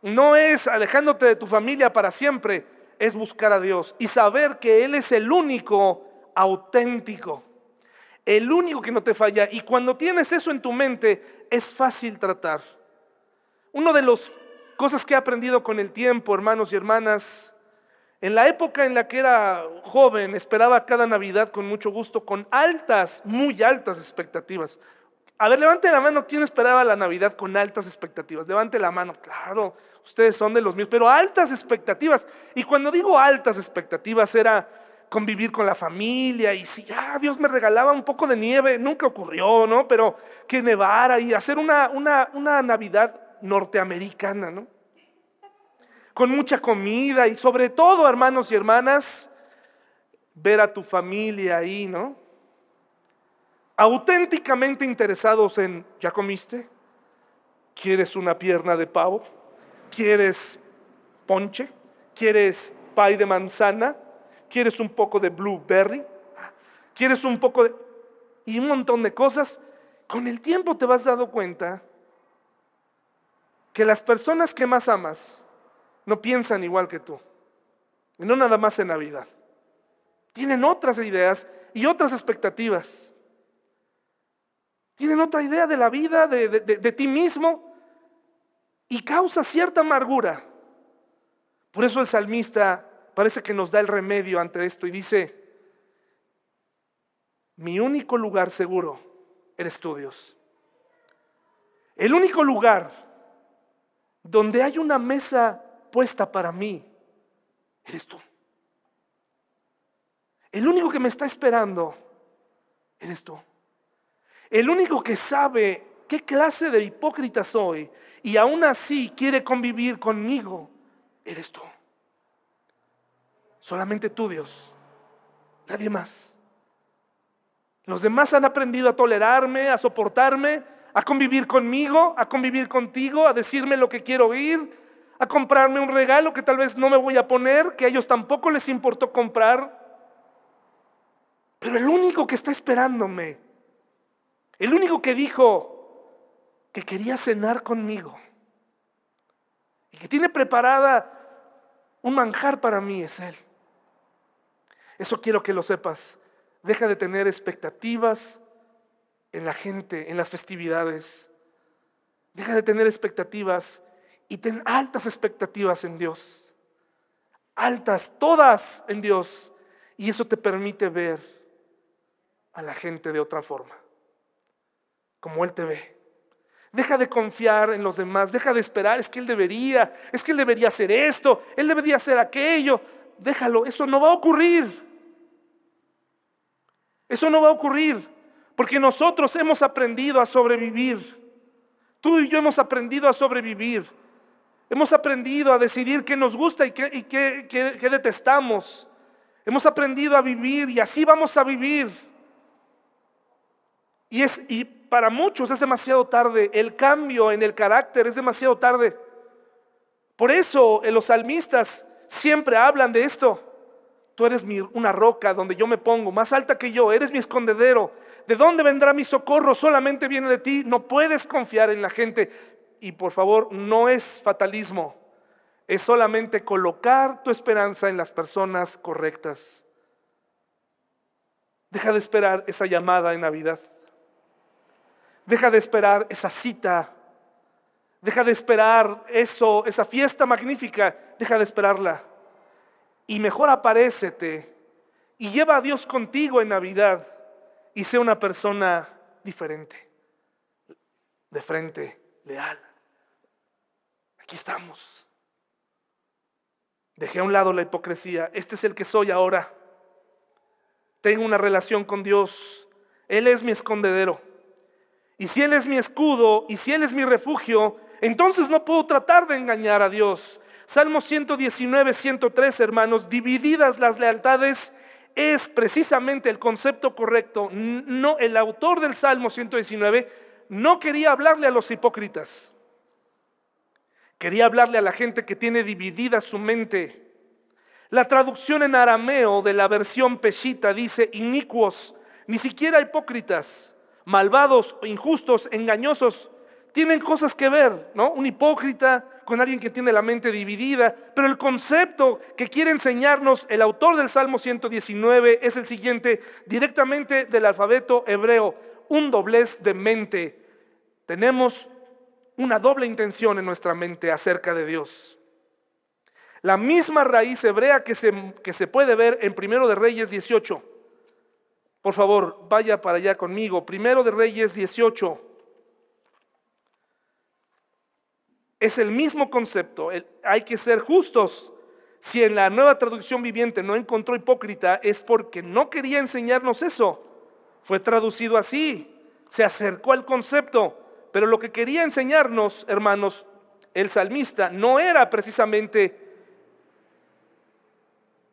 no es alejándote de tu familia para siempre, es buscar a Dios y saber que Él es el único auténtico, el único que no te falla. Y cuando tienes eso en tu mente, es fácil tratar. Uno de los cosas que he aprendido con el tiempo, hermanos y hermanas. En la época en la que era joven, esperaba cada Navidad con mucho gusto, con altas, muy altas expectativas. A ver, levante la mano, ¿quién esperaba la Navidad con altas expectativas? Levante la mano, claro, ustedes son de los míos, pero altas expectativas. Y cuando digo altas expectativas era convivir con la familia y si ya Dios me regalaba un poco de nieve, nunca ocurrió, ¿no? Pero que nevara y hacer una, una, una Navidad norteamericana, ¿no? Con mucha comida y sobre todo, hermanos y hermanas, ver a tu familia ahí, ¿no? Auténticamente interesados en, ¿ya comiste? ¿Quieres una pierna de pavo? ¿Quieres ponche? ¿Quieres pay de manzana? ¿Quieres un poco de blueberry? ¿Quieres un poco de... y un montón de cosas? Con el tiempo te vas dando cuenta que las personas que más amas no piensan igual que tú. Y no nada más en Navidad. Tienen otras ideas y otras expectativas. Tienen otra idea de la vida, de, de ti mismo, y causa cierta amargura. Por eso el salmista parece que nos da el remedio ante esto y dice, mi único lugar seguro eres tú, Dios. El único lugar donde hay una mesa puesta para mí, eres tú. El único que me está esperando, eres tú. El único que sabe qué clase de hipócrita soy y aún así quiere convivir conmigo, eres tú. Solamente tú, Dios. Nadie más. Los demás han aprendido a tolerarme, a soportarme, a convivir conmigo, a convivir contigo, a decirme lo que quiero oír, a comprarme un regalo que tal vez no me voy a poner, que a ellos tampoco les importó comprar. Pero el único que está esperándome, el único que dijo que quería cenar conmigo y que tiene preparada un manjar para mí es Él. Eso quiero que lo sepas. Deja de tener expectativas en la gente, en las festividades. Deja de tener expectativas y ten altas expectativas en Dios. Altas, todas en Dios. Y eso te permite ver a la gente de otra forma, como Él te ve. Deja de confiar en los demás, deja de esperar, es que Él debería, es que Él debería hacer esto, Él debería hacer aquello. Déjalo, eso no va a ocurrir. Eso no va a ocurrir. Porque nosotros hemos aprendido a sobrevivir. Tú y yo hemos aprendido a sobrevivir. Hemos aprendido a decidir qué nos gusta y qué, detestamos. Hemos aprendido a vivir y así vamos a vivir. Y, es, y para muchos es demasiado tarde. El cambio en el carácter es demasiado tarde. Por eso los salmistas siempre hablan de esto. Tú eres una roca donde yo me pongo, más alta que yo, eres mi escondedero. ¿De dónde vendrá mi socorro? Solamente viene de ti. No puedes confiar en la gente. Y por favor, no es fatalismo, es solamente colocar tu esperanza en las personas correctas. Deja de esperar esa llamada en Navidad. Deja de esperar esa cita. Deja de esperar eso, esa fiesta magnífica. Deja de esperarla. Y mejor aparécete y lleva a Dios contigo en Navidad y sea una persona diferente, de frente, leal. Aquí estamos. Dejé a un lado la hipocresía. Este es el que soy ahora. Tengo una relación con Dios. Él es mi escondedero. Y si Él es mi escudo y si Él es mi refugio, entonces no puedo tratar de engañar a Dios. Salmo 119, 103, hermanos, divididas las lealtades es precisamente el concepto correcto. No, el autor del Salmo 119 no quería hablarle a los hipócritas. Quería hablarle a la gente que tiene dividida su mente. La traducción en arameo de la versión peshita dice inicuos, ni siquiera hipócritas, malvados, injustos, engañosos, tienen cosas que ver, ¿no? Un hipócrita con alguien que tiene la mente dividida, pero el concepto que quiere enseñarnos el autor del Salmo 119 es el siguiente, directamente del alfabeto hebreo, un doblez de mente. Tenemos una doble intención en nuestra mente acerca de Dios. La misma raíz hebrea que se, que se puede ver en Primero de Reyes 18. Por favor, vaya para allá conmigo. Primero de Reyes 18. Es el mismo concepto. hay que ser justos. Si en la nueva traducción viviente no encontró hipócrita, es porque no quería enseñarnos eso. Fue traducido así. Se acercó al concepto. Pero lo que quería enseñarnos, hermanos, el salmista, no era precisamente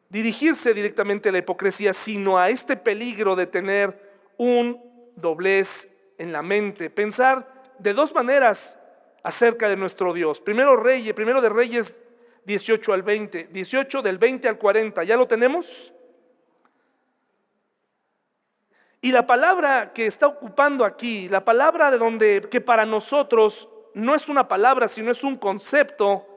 dirigirse directamente a la hipocresía, sino a este peligro de tener un doblez en la mente. Pensar de dos maneras acerca de nuestro Dios. Primero Reyes, primero de Reyes 18 al 20, 18 del 20 al 40, ¿ya lo tenemos? Y la palabra que está ocupando aquí, la palabra de donde, que para nosotros no es una palabra, sino es un concepto,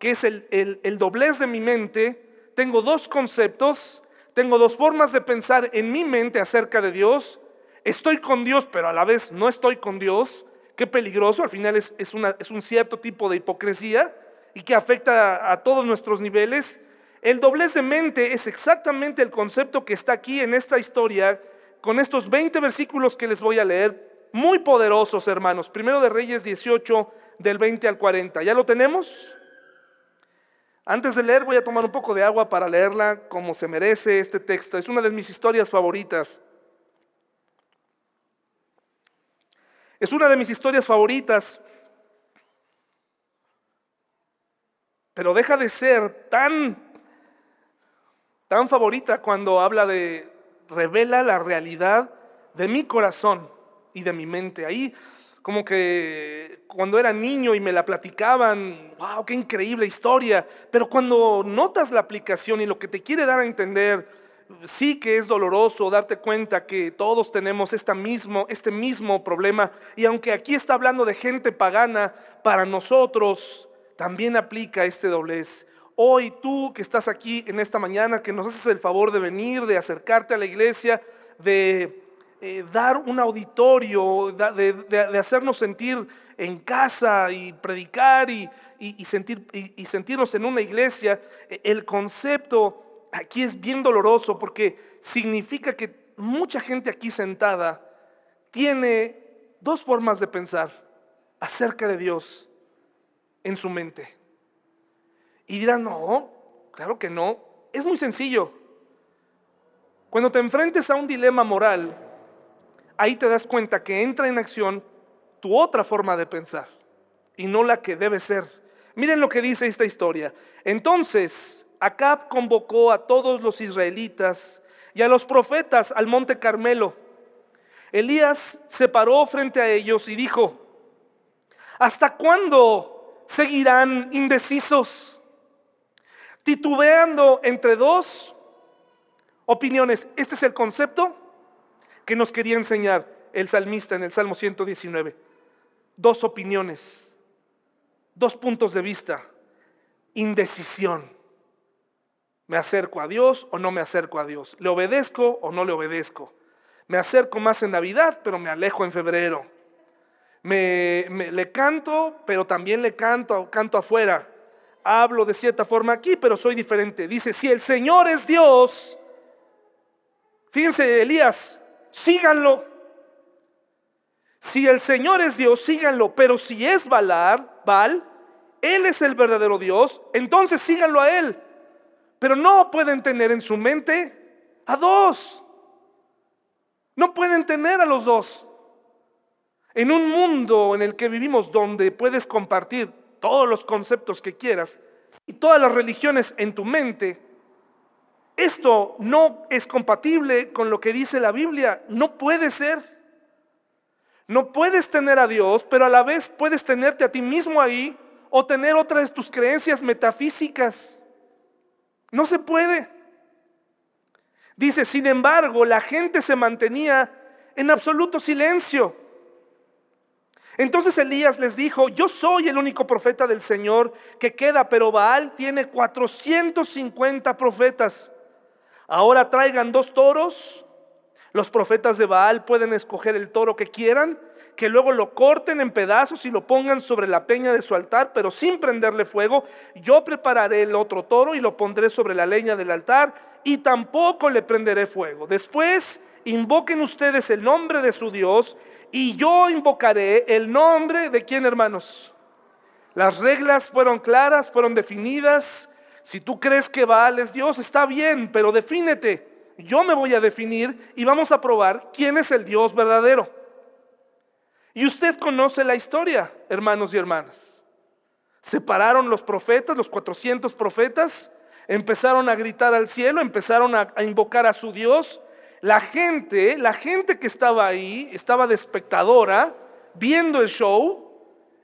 que es el, el, el doblez de mi mente, tengo dos conceptos, tengo dos formas de pensar en mi mente acerca de Dios. Estoy con Dios, pero a la vez no estoy con Dios. Qué peligroso, al final es, un cierto tipo de hipocresía y que afecta a, todos nuestros niveles. El doblez de mente es exactamente el concepto que está aquí en esta historia, con estos 20 versículos que les voy a leer, muy poderosos hermanos. Primero de Reyes 18, del 20 al 40. ¿Ya lo tenemos? Antes de leer voy a tomar un poco de agua para leerla como se merece este texto. Es una de mis historias favoritas. Es una de mis historias favoritas, pero deja de ser tan, tan favorita cuando habla de, revela la realidad de mi corazón y de mi mente. Ahí como que cuando era niño y me la platicaban, wow, qué increíble historia, pero cuando notas la aplicación y lo que te quiere dar a entender, sí que es doloroso darte cuenta que todos tenemos mismo, este mismo problema. Y aunque aquí está hablando de gente pagana, para nosotros también aplica este doblez. Hoy tú que estás aquí en esta mañana, que nos haces el favor de venir, de acercarte a la iglesia, de eh, dar un auditorio, de, hacernos sentir en casa y predicar y, sentir, y sentirnos en una iglesia, el concepto aquí es bien doloroso porque significa que mucha gente aquí sentada tiene dos formas de pensar acerca de Dios en su mente. Y dirán, no, claro que no. Es muy sencillo. Cuando te enfrentes a un dilema moral, ahí te das cuenta que entra en acción tu otra forma de pensar y no la que debe ser. Miren lo que dice esta historia. Entonces, Acab convocó a todos los israelitas y a los profetas al monte Carmelo. Elías se paró frente a ellos y dijo, ¿hasta cuándo seguirán indecisos? Titubeando entre dos Opiniones. Este es el concepto que nos quería enseñar el salmista en el Salmo 119. Dos opiniones, dos puntos de vista, indecisión. ¿Me acerco a Dios o no me acerco a Dios? ¿Le obedezco o no le obedezco? Me acerco más en Navidad, pero me alejo en febrero. Me, le canto, pero también le canto, canto afuera. Hablo de cierta forma aquí, pero soy diferente. Dice, si el Señor es Dios, fíjense, Elías, síganlo. Si el Señor es Dios, síganlo. Pero si es Balar, Baal, Él es el verdadero Dios, entonces síganlo a Él. Pero no pueden tener en su mente a dos. No pueden tener a los dos. En un mundo en el que vivimos donde puedes compartir todos los conceptos que quieras y todas las religiones en tu mente, esto no es compatible con lo que dice la Biblia. No puede ser. No puedes tener a Dios, pero a la vez puedes tenerte a ti mismo ahí o tener otras de tus creencias metafísicas. No se puede. Dice, sin embargo, la gente se mantenía en absoluto silencio. Entonces Elías les dijo, yo soy el único profeta del Señor que queda, pero Baal tiene 450 profetas. Ahora traigan dos toros. Los profetas de Baal pueden escoger el toro que quieran, que luego lo corten en pedazos y lo pongan sobre la peña de su altar, pero sin prenderle fuego. Yo prepararé el otro toro y lo pondré sobre la leña del altar y tampoco le prenderé fuego. Después invoquen ustedes el nombre de su Dios y yo invocaré el nombre de quién, hermanos. Las reglas fueron claras, fueron definidas. Si tú crees que Baal es Dios, está bien, pero defínete. Yo me voy a definir y vamos a probar quién es el Dios verdadero. Y usted conoce la historia, hermanos y hermanas. Separaron los profetas, los 400 profetas, empezaron a gritar al cielo, empezaron a, a invocar a su Dios la gente, la gente que estaba ahí, estaba de espectadora, viendo el show.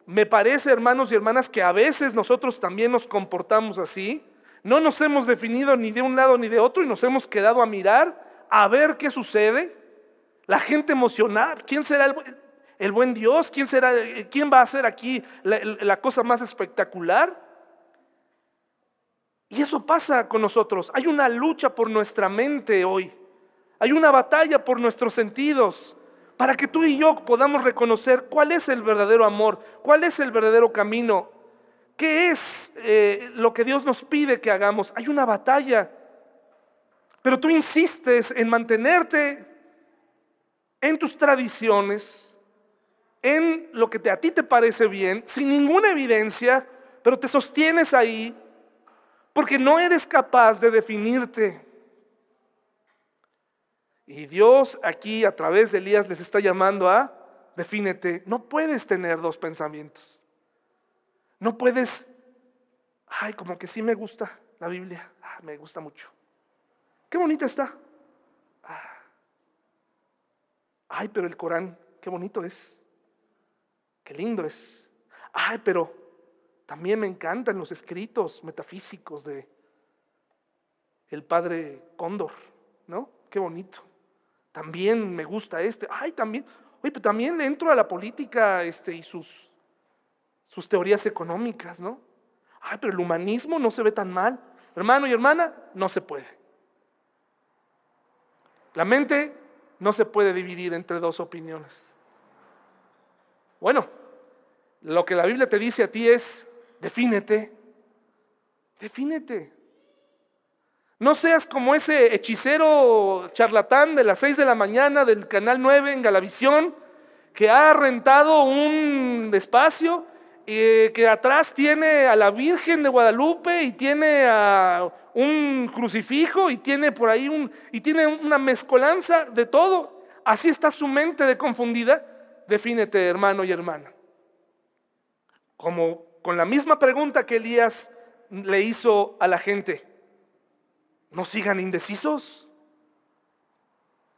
Me parece, hermanos y hermanas, que a veces nosotros también nos comportamos así. No nos hemos definido ni de un lado ni de otro y nos hemos quedado a mirar, a ver qué sucede. La gente emocionada, ¿quién será el, buen Dios? ¿Quién, será, ¿Quién va a hacer aquí la, la cosa más espectacular? Y eso pasa con nosotros. Hay una lucha por nuestra mente hoy. Hay una batalla por nuestros sentidos para que tú y yo podamos reconocer cuál es el verdadero amor, cuál es el verdadero camino, qué es eh, lo que Dios nos pide que hagamos. Hay una batalla, pero tú insistes en mantenerte en tus tradiciones, en lo que a ti te parece bien, sin ninguna evidencia, pero te sostienes ahí porque no eres capaz de definirte. Y Dios aquí a través de Elías les está llamando a, defínete, no puedes tener dos pensamientos. No puedes, ay, como que sí me gusta la Biblia, ah, me gusta mucho. Qué bonita está. Ah. Ay, pero el Corán, qué bonito es. Qué lindo es. Ay, pero también me encantan los escritos metafísicos de el padre Cóndor, ¿no? Qué bonito también me gusta este, ay, también, oye, pero también le entro a la política este, y sus, sus teorías económicas, ¿no? Ay, pero el humanismo no se ve tan mal. Hermano y hermana, no se puede. La mente no se puede dividir entre dos opiniones. Bueno, lo que la Biblia te dice a ti es, defínete, defínete. No seas como ese hechicero charlatán de las 6 de la mañana del Canal 9 en Galavisión, que ha rentado un espacio y que atrás tiene a la Virgen de Guadalupe y tiene a un crucifijo y tiene por ahí un y tiene una mezcolanza de todo. Así está su mente de confundida. Defínete, hermano y hermana. Como con la misma pregunta que Elías le hizo a la gente no sigan indecisos.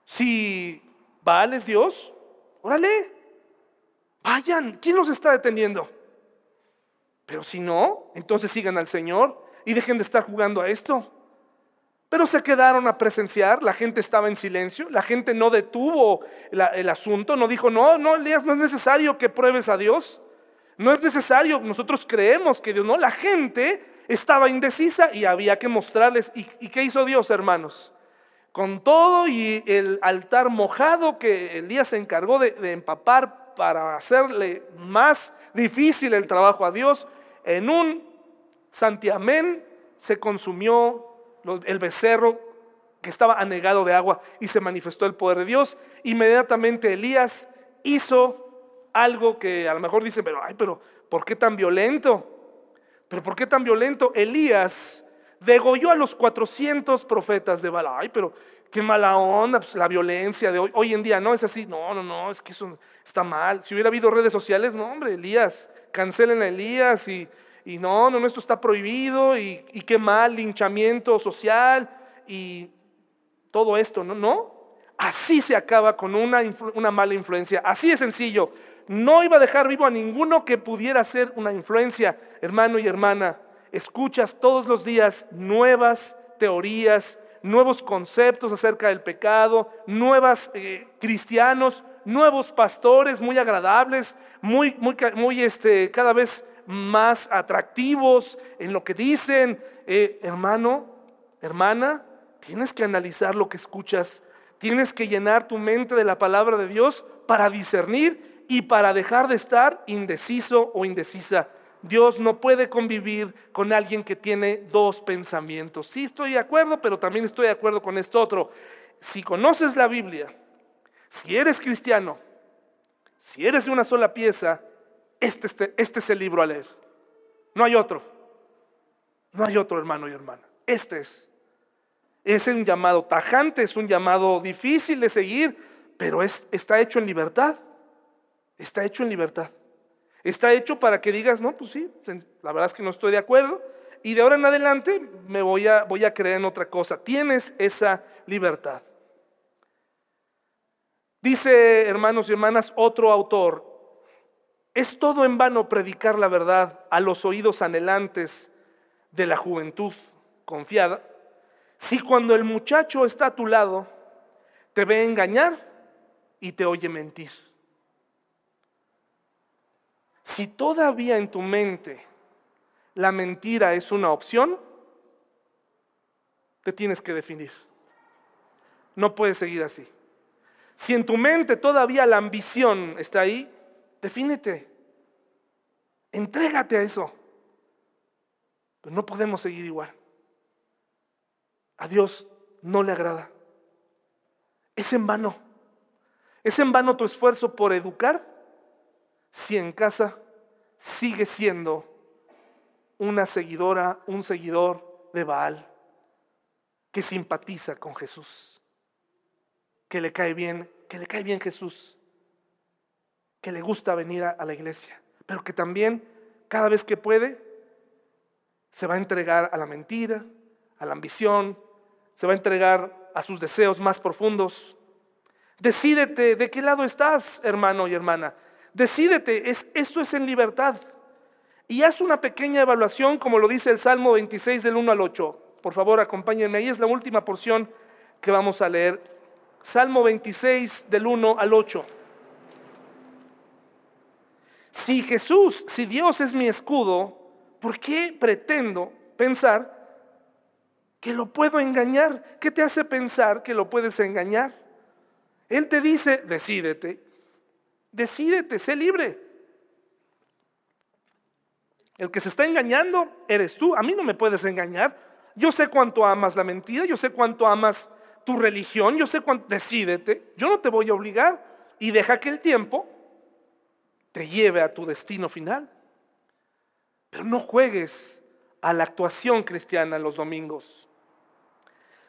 Si Baal es Dios, órale, vayan. ¿Quién los está deteniendo? Pero si no, entonces sigan al Señor y dejen de estar jugando a esto. Pero se quedaron a presenciar, la gente estaba en silencio, la gente no detuvo el asunto, no dijo, no, no, Elías, no es necesario que pruebes a Dios, no es necesario, nosotros creemos que Dios, no, la gente estaba indecisa y había que mostrarles. ¿Y, qué hizo Dios, hermanos? Con todo y el altar mojado que Elías se encargó de, de empapar para hacerle más difícil el trabajo a Dios, en un santiamén se consumió el becerro que estaba anegado de agua y se manifestó el poder de Dios. Inmediatamente Elías hizo algo que a lo mejor dicen, pero, ay, pero, ¿por qué tan violento? Pero ¿por qué tan violento? Elías degolló a los 400 profetas de Baal. Ay, pero qué mala onda, pues la violencia de hoy. Hoy en día no es así. No, no, no, es que eso está mal. Si hubiera habido redes sociales, no, hombre, Elías, cancelen a Elías y y no, no, no, esto está prohibido y, qué mal, linchamiento social y todo esto, ¿no? No, así se acaba con una, una mala influencia, así de sencillo. No iba a dejar vivo a ninguno que pudiera ser una influencia, hermano y hermana. Escuchas todos los días nuevas teorías, nuevos conceptos acerca del pecado, nuevos eh, cristianos, nuevos pastores muy agradables, muy, muy, muy este, cada vez más atractivos en lo que dicen. Eh, hermano, hermana, tienes que analizar lo que escuchas. Tienes que llenar tu mente de la palabra de Dios para discernir y para dejar de estar indeciso o indecisa. Dios no puede convivir con alguien que tiene dos pensamientos. Sí estoy de acuerdo, pero también estoy de acuerdo con esto otro. Si conoces la Biblia, si eres cristiano, si eres de una sola pieza, este, este, este, es el libro a leer. No hay otro. No hay otro hermano y hermana. Este es. Es un llamado tajante, es un llamado difícil de seguir, pero es, está hecho en libertad. Está hecho en libertad. Está hecho para que digas, no, pues sí, la verdad es que no estoy de acuerdo. Y de ahora en adelante me voy a, voy a creer en otra cosa. Tienes esa libertad. Dice, hermanos y hermanas, otro autor, es todo en vano predicar la verdad a los oídos anhelantes de la juventud confiada si cuando el muchacho está a tu lado te ve engañar y te oye mentir. Si todavía en tu mente la mentira es una opción, te tienes que definir. No puedes seguir así. Si en tu mente todavía la ambición está ahí, Defínete. Entrégate a eso. Pero no podemos seguir igual. A Dios no le agrada. Es en vano. Es en vano tu esfuerzo por educar si en casa sigue siendo una seguidora, un seguidor de Baal que simpatiza con Jesús, que le cae bien, que le cae bien Jesús que le gusta venir a, la iglesia, pero que también cada vez que puede se va a entregar a la mentira, a la ambición, se va a entregar a sus deseos más profundos. Decídete de qué lado estás, hermano y hermana. Decídete, es, esto es en libertad. Y haz una pequeña evaluación, como lo dice el Salmo 26 del 1 al 8. Por favor, acompáñenme. Ahí es la última porción que vamos a leer. Salmo 26 del 1 al 8. Si Jesús, si Dios es mi escudo, ¿por qué pretendo pensar que lo puedo engañar? ¿Qué te hace pensar que lo puedes engañar? Él te dice, decídete, decídete, sé libre. El que se está engañando eres tú, a mí no me puedes engañar. Yo sé cuánto amas la mentira, yo sé cuánto amas tu religión, yo sé cuánto, decídete, yo no te voy a obligar y deja que el tiempo te lleve a tu destino final. Pero no juegues a la actuación cristiana los domingos.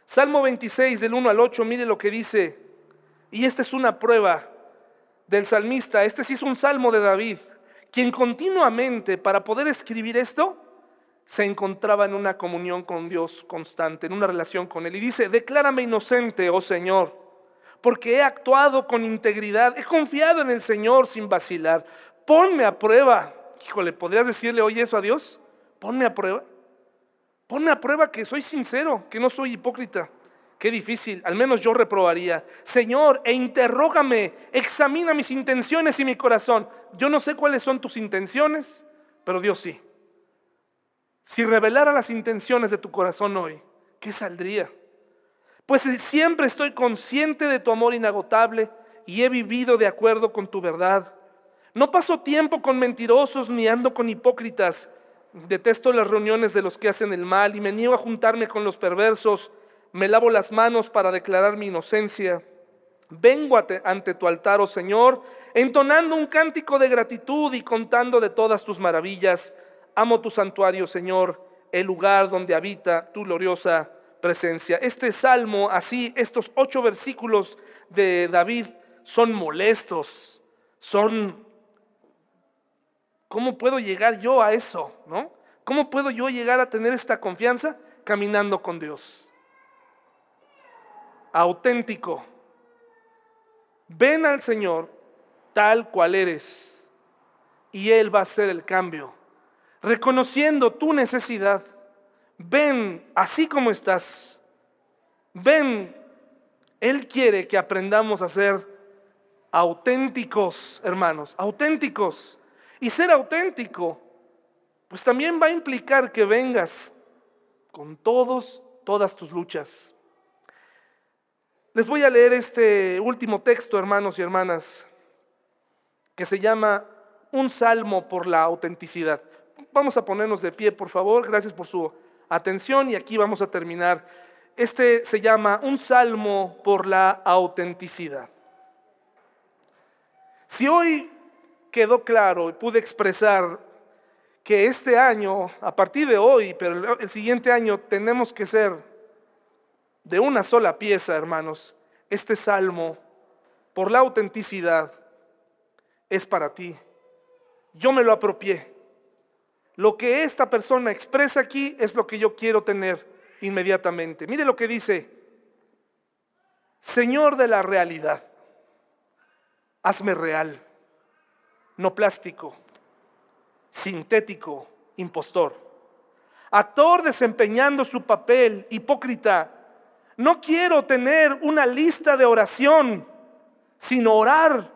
Salmo 26 del 1 al 8, mire lo que dice, y esta es una prueba del salmista, este sí es un salmo de David, quien continuamente para poder escribir esto se encontraba en una comunión con Dios constante, en una relación con Él. Y dice, declárame inocente, oh Señor porque he actuado con integridad, he confiado en el Señor sin vacilar. Ponme a prueba. Híjole, ¿podrías decirle hoy eso a Dios? Ponme a prueba. Ponme a prueba que soy sincero, que no soy hipócrita. Qué difícil, al menos yo reprobaría. Señor, e interrógame, examina mis intenciones y mi corazón. Yo no sé cuáles son tus intenciones, pero Dios sí. Si revelara las intenciones de tu corazón hoy, ¿qué saldría? Pues siempre estoy consciente de tu amor inagotable y he vivido de acuerdo con tu verdad. No paso tiempo con mentirosos ni ando con hipócritas. Detesto las reuniones de los que hacen el mal y me niego a juntarme con los perversos me lavo las manos para declarar mi inocencia. Vengo ante tu altar, oh Señor, entonando un cántico de gratitud y contando de todas tus maravillas. Amo tu santuario, Señor, el lugar donde habita tu gloriosa presencia. Este salmo, así, estos ocho versículos de David son molestos, son... ¿Cómo puedo llegar yo a eso? ¿No? ¿Cómo puedo yo llegar a tener esta confianza? Caminando con Dios auténtico. Ven al Señor tal cual eres y Él va a hacer el cambio. Reconociendo tu necesidad, ven así como estás. Ven, Él quiere que aprendamos a ser auténticos, hermanos, auténticos. Y ser auténtico, pues también va a implicar que vengas con todos, todas tus luchas. Les voy a leer este último texto, hermanos y hermanas, que se llama Un salmo por la autenticidad. Vamos a ponernos de pie, por favor. Gracias por su atención y aquí vamos a terminar. Este se llama Un salmo por la autenticidad. Si hoy quedó claro y pude expresar que este año, a partir de hoy, pero el siguiente año, tenemos que ser de una sola pieza, hermanos, este salmo, por la autenticidad, es para ti. Yo me lo apropié. Lo que esta persona expresa aquí es lo que yo quiero tener inmediatamente. Mire lo que dice, Señor de la realidad, hazme real, no plástico, sintético, impostor. Actor desempeñando su papel, hipócrita, no quiero tener una lista de oración, sino orar.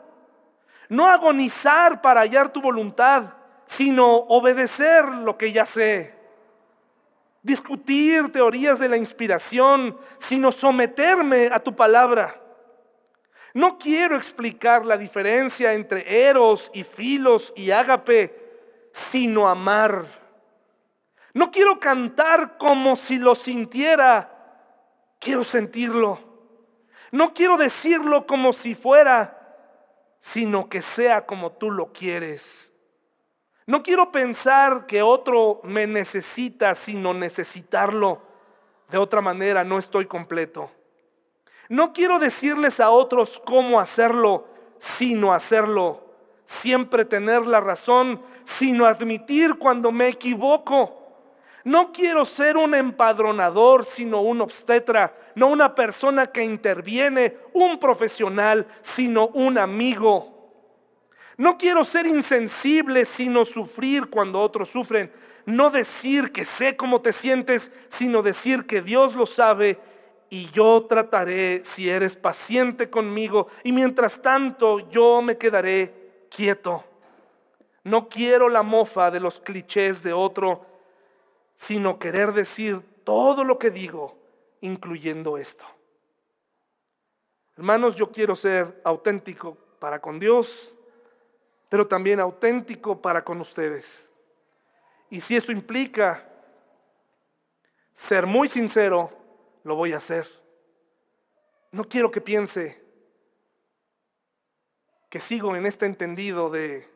No agonizar para hallar tu voluntad, sino obedecer lo que ya sé. Discutir teorías de la inspiración, sino someterme a tu palabra. No quiero explicar la diferencia entre eros y filos y ágape, sino amar. No quiero cantar como si lo sintiera, Quiero sentirlo. No quiero decirlo como si fuera, sino que sea como tú lo quieres. No quiero pensar que otro me necesita, sino necesitarlo. De otra manera no estoy completo. No quiero decirles a otros cómo hacerlo, sino hacerlo. Siempre tener la razón, sino admitir cuando me equivoco. No quiero ser un empadronador, sino un obstetra, no una persona que interviene, un profesional, sino un amigo. No quiero ser insensible, sino sufrir cuando otros sufren. No decir que sé cómo te sientes, sino decir que Dios lo sabe y yo trataré si eres paciente conmigo. Y mientras tanto yo me quedaré quieto. No quiero la mofa de los clichés de otro sino querer decir todo lo que digo, incluyendo esto. Hermanos, yo quiero ser auténtico para con Dios, pero también auténtico para con ustedes. Y si eso implica ser muy sincero, lo voy a hacer. No quiero que piense que sigo en este entendido de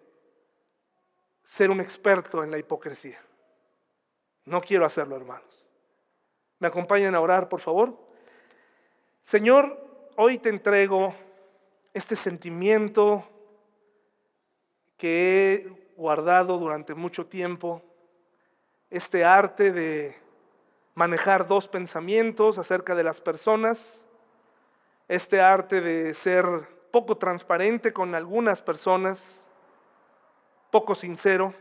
ser un experto en la hipocresía. No quiero hacerlo, hermanos. ¿Me acompañan a orar, por favor? Señor, hoy te entrego este sentimiento que he guardado durante mucho tiempo, este arte de manejar dos pensamientos acerca de las personas, este arte de ser poco transparente con algunas personas, poco sincero,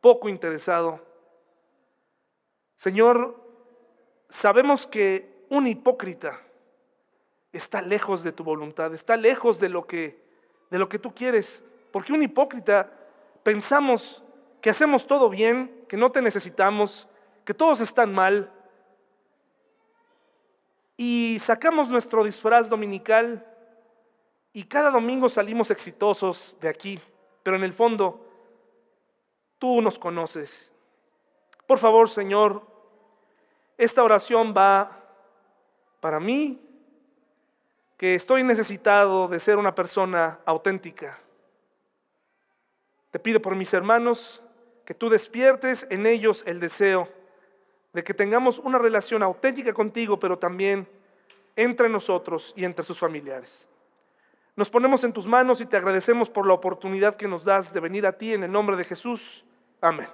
poco interesado Señor, sabemos que un hipócrita está lejos de tu voluntad, está lejos de lo que, de lo que tú quieres. Porque un hipócrita pensamos que hacemos todo bien, que no te necesitamos, que todos están mal. Y sacamos nuestro disfraz dominical y cada domingo salimos exitosos de aquí. Pero en el fondo, tú nos conoces. Por favor, Señor, esta oración va para mí, que estoy necesitado de ser una persona auténtica. Te pido por mis hermanos que tú despiertes en ellos el deseo de que tengamos una relación auténtica contigo, pero también entre nosotros y entre sus familiares. Nos ponemos en tus manos y te agradecemos por la oportunidad que nos das de venir a ti en el nombre de Jesús. Amén.